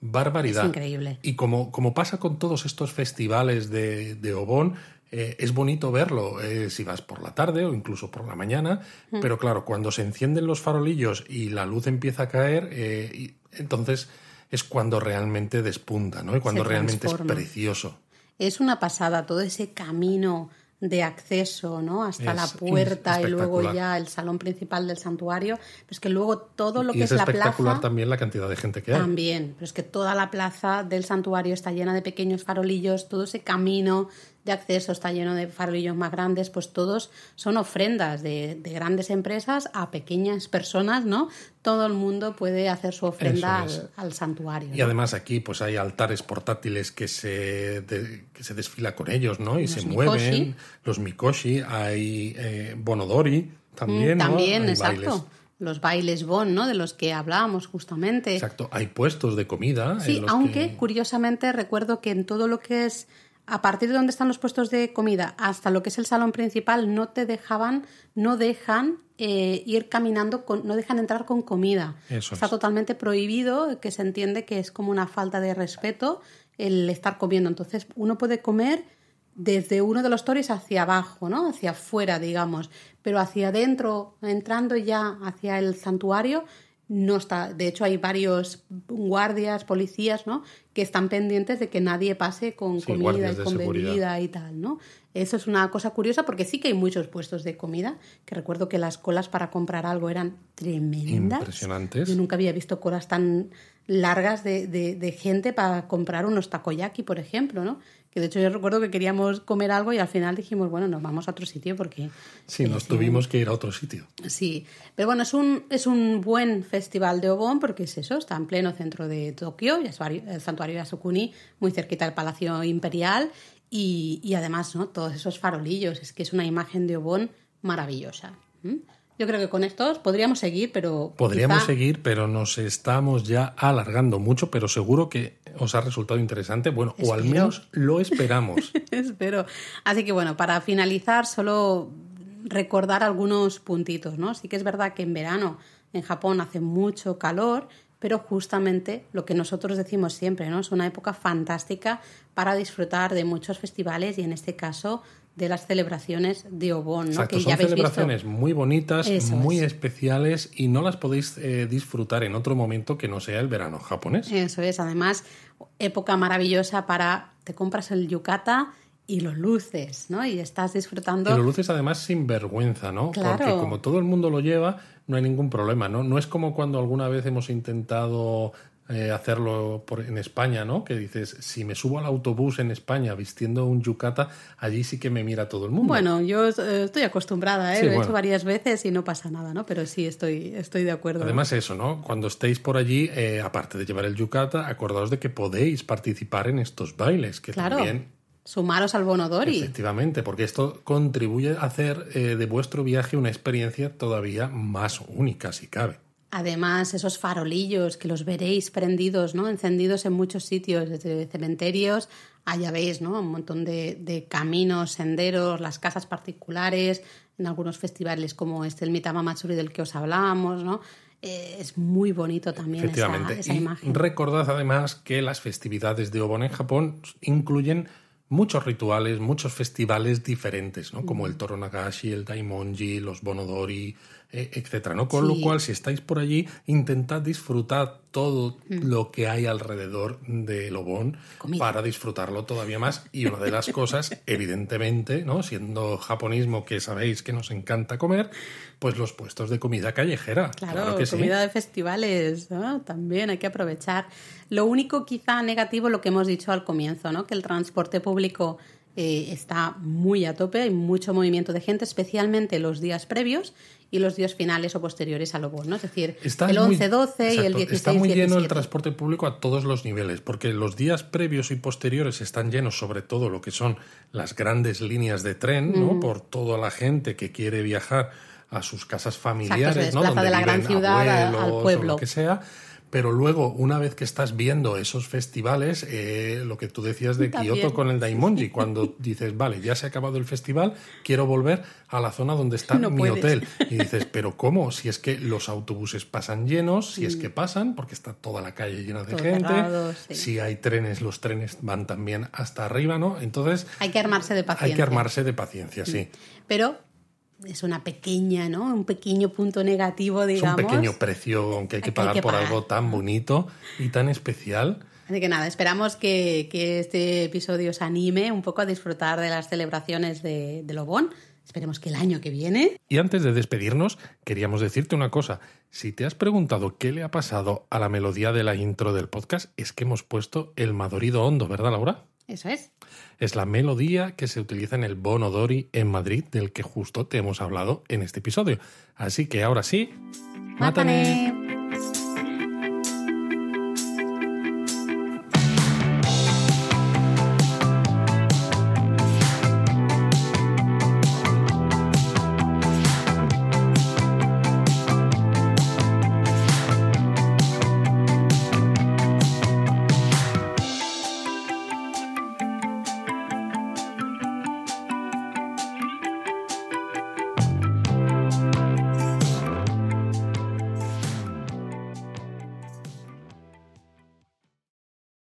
barbaridad. Es increíble. Y como, como pasa con todos estos festivales de, de Obón, eh, es bonito verlo eh, si vas por la tarde o incluso por la mañana, mm. pero claro, cuando se encienden los farolillos y la luz empieza a caer, y, entonces es cuando realmente despunta, ¿no? Y cuando realmente es precioso es una pasada todo ese camino de acceso ¿no? hasta la puerta y luego ya el salón principal del santuario, pero es que luego todo lo que es, la plaza... espectacular también la cantidad de gente que hay. También, pero es que toda la plaza del santuario está llena de pequeños farolillos, todo ese camino de acceso, está lleno de farolillos más grandes, pues todos son ofrendas de, grandes empresas a pequeñas personas, ¿no? Todo el mundo puede hacer su ofrenda al, santuario. Y además aquí pues hay altares portátiles que se, que se desfila con ellos, ¿no? Y se mueven, los mikoshi, hay eh, bonodori también, mm, También, exacto los bailes Bon, ¿no? De los que hablábamos justamente. Exacto, hay puestos de comida. Sí, aunque curiosamente recuerdo que en todo lo que es a partir de donde están los puestos de comida hasta lo que es el salón principal no te dejaban, no dejan eh, ir caminando, con, no dejan entrar con comida. Está totalmente prohibido, que se entiende que es como una falta de respeto el estar comiendo. Entonces uno puede comer desde uno de los toris hacia abajo, ¿no? Hacia afuera, digamos, pero hacia adentro, entrando ya hacia el santuario, no está. De hecho, hay varios guardias, policías, ¿no? Que están pendientes de que nadie pase con comida y con bebida y tal, ¿no? Eso es una cosa curiosa porque sí que hay muchos puestos de comida, que recuerdo que las colas para comprar algo eran tremendas. Impresionantes. Yo nunca había visto colas tan largas de, de, de gente para comprar unos takoyaki, por ejemplo, ¿no? Que de hecho yo recuerdo que queríamos comer algo y al final dijimos, bueno, nos vamos a otro sitio porque... Sí, nos tuvimos que ir a otro sitio. Sí, pero bueno, es un, es un buen festival de Obon porque es eso, está en pleno centro de Tokio, el santuario de Asukuni, muy cerquita del Palacio Imperial y, y además, ¿no? Todos esos farolillos, es que es una imagen de Obon maravillosa. Yo creo que con estos podríamos seguir, pero. Podríamos seguir, pero nos estamos ya alargando mucho, pero seguro que os ha resultado interesante. Bueno, o al menos lo esperamos. Espero. Así que bueno, para finalizar, solo recordar algunos puntitos, ¿no? Sí que es verdad que en verano en Japón hace mucho calor, pero justamente lo que nosotros decimos siempre, ¿no? Es una época fantástica para disfrutar de muchos festivales y en este caso de las celebraciones de Obon, ¿no? que son celebraciones muy bonitas, muy especiales y no las podéis eh, disfrutar en otro momento que no sea el verano japonés. Eso es, además, época maravillosa para te compras el yukata y lo luces, ¿no? Y estás disfrutando. Y lo luces además sin vergüenza, ¿no? Porque como todo el mundo lo lleva, no hay ningún problema, ¿no? No es como cuando alguna vez hemos intentado eh, hacerlo por, en España, ¿no? Que dices, si me subo al autobús en España vistiendo un yucata, allí sí que me mira todo el mundo. Bueno, yo eh, estoy acostumbrada, ¿eh? lo he hecho varias veces y no pasa nada, ¿no? Pero sí, estoy, estoy de acuerdo. Además eso, ¿no? Cuando estéis por allí, eh, aparte de llevar el yucata, acordaos de que podéis participar en estos bailes, que claro. también Sumaros al Bonodori. Efectivamente, porque esto contribuye a hacer de vuestro viaje una experiencia todavía más única, si cabe. Además, esos farolillos que los veréis prendidos, ¿no? Encendidos en muchos sitios, desde cementerios, allá veis, ¿no? Un montón de, caminos, senderos, las casas particulares, en algunos festivales como este, el Mitama Matsuri del que os hablábamos, ¿no? Eh, es muy bonito también esa, esa imagen. recordad además que las festividades de Obon en Japón incluyen muchos rituales, muchos festivales diferentes, ¿no? Como el Toro Nagashi, el Daimonji, los Bonodori, etcétera, ¿no? Con lo cual, si estáis por allí, intentad disfrutar todo mm. lo que hay alrededor de Lobón para disfrutarlo todavía más. Y una de las cosas, evidentemente, ¿no? Siendo japonismo que sabéis que nos encanta comer, pues los puestos de comida callejera. Claro, comida de festivales, ¿no? También hay que aprovechar. Lo único quizá negativo, lo que hemos dicho al comienzo, ¿no? Que el transporte público eh, está muy a tope, hay mucho movimiento de gente, especialmente los días previos y los días finales o posteriores a lo ¿no? Es decir, el 11-12 y el 16 Está muy lleno el transporte público a todos los niveles, porque los días previos y posteriores están llenos sobre todo lo que son las grandes líneas de tren, ¿no? Por toda la gente que quiere viajar a sus casas familiares, ¿no? Donde de la gran ciudad al pueblo. O lo que sea pero luego, una vez que estás viendo esos festivales, eh, lo que tú decías de Kioto con el Daimonji, cuando dices, vale, ya se ha acabado el festival, quiero volver a la zona donde está mi hotel. Y dices, pero ¿cómo? Si es que los autobuses pasan llenos, si es que pasan, porque está toda la calle llena de gente, si hay trenes, los trenes van también hasta arriba, ¿no? Entonces... Hay que armarse de paciencia. Hay que armarse de paciencia, sí. Pero es una pequeña, ¿no? Un pequeño punto negativo, digamos. Es un pequeño precio, aunque hay que pagar por algo tan bonito y tan especial. Así que nada, esperamos que, este episodio os anime un poco a disfrutar de las celebraciones de, de Lobón. Esperemos que el año que viene. Y antes de despedirnos, queríamos decirte una cosa. Si te has preguntado qué le ha pasado a la melodía de la intro del podcast, es que hemos puesto el Madorido Hondo, ¿verdad, Laura? Eso es. Es la melodía que se utiliza en el Bon Odori en Madrid, del que justo te hemos hablado en este episodio. Así que ahora sí, ¡Mátane!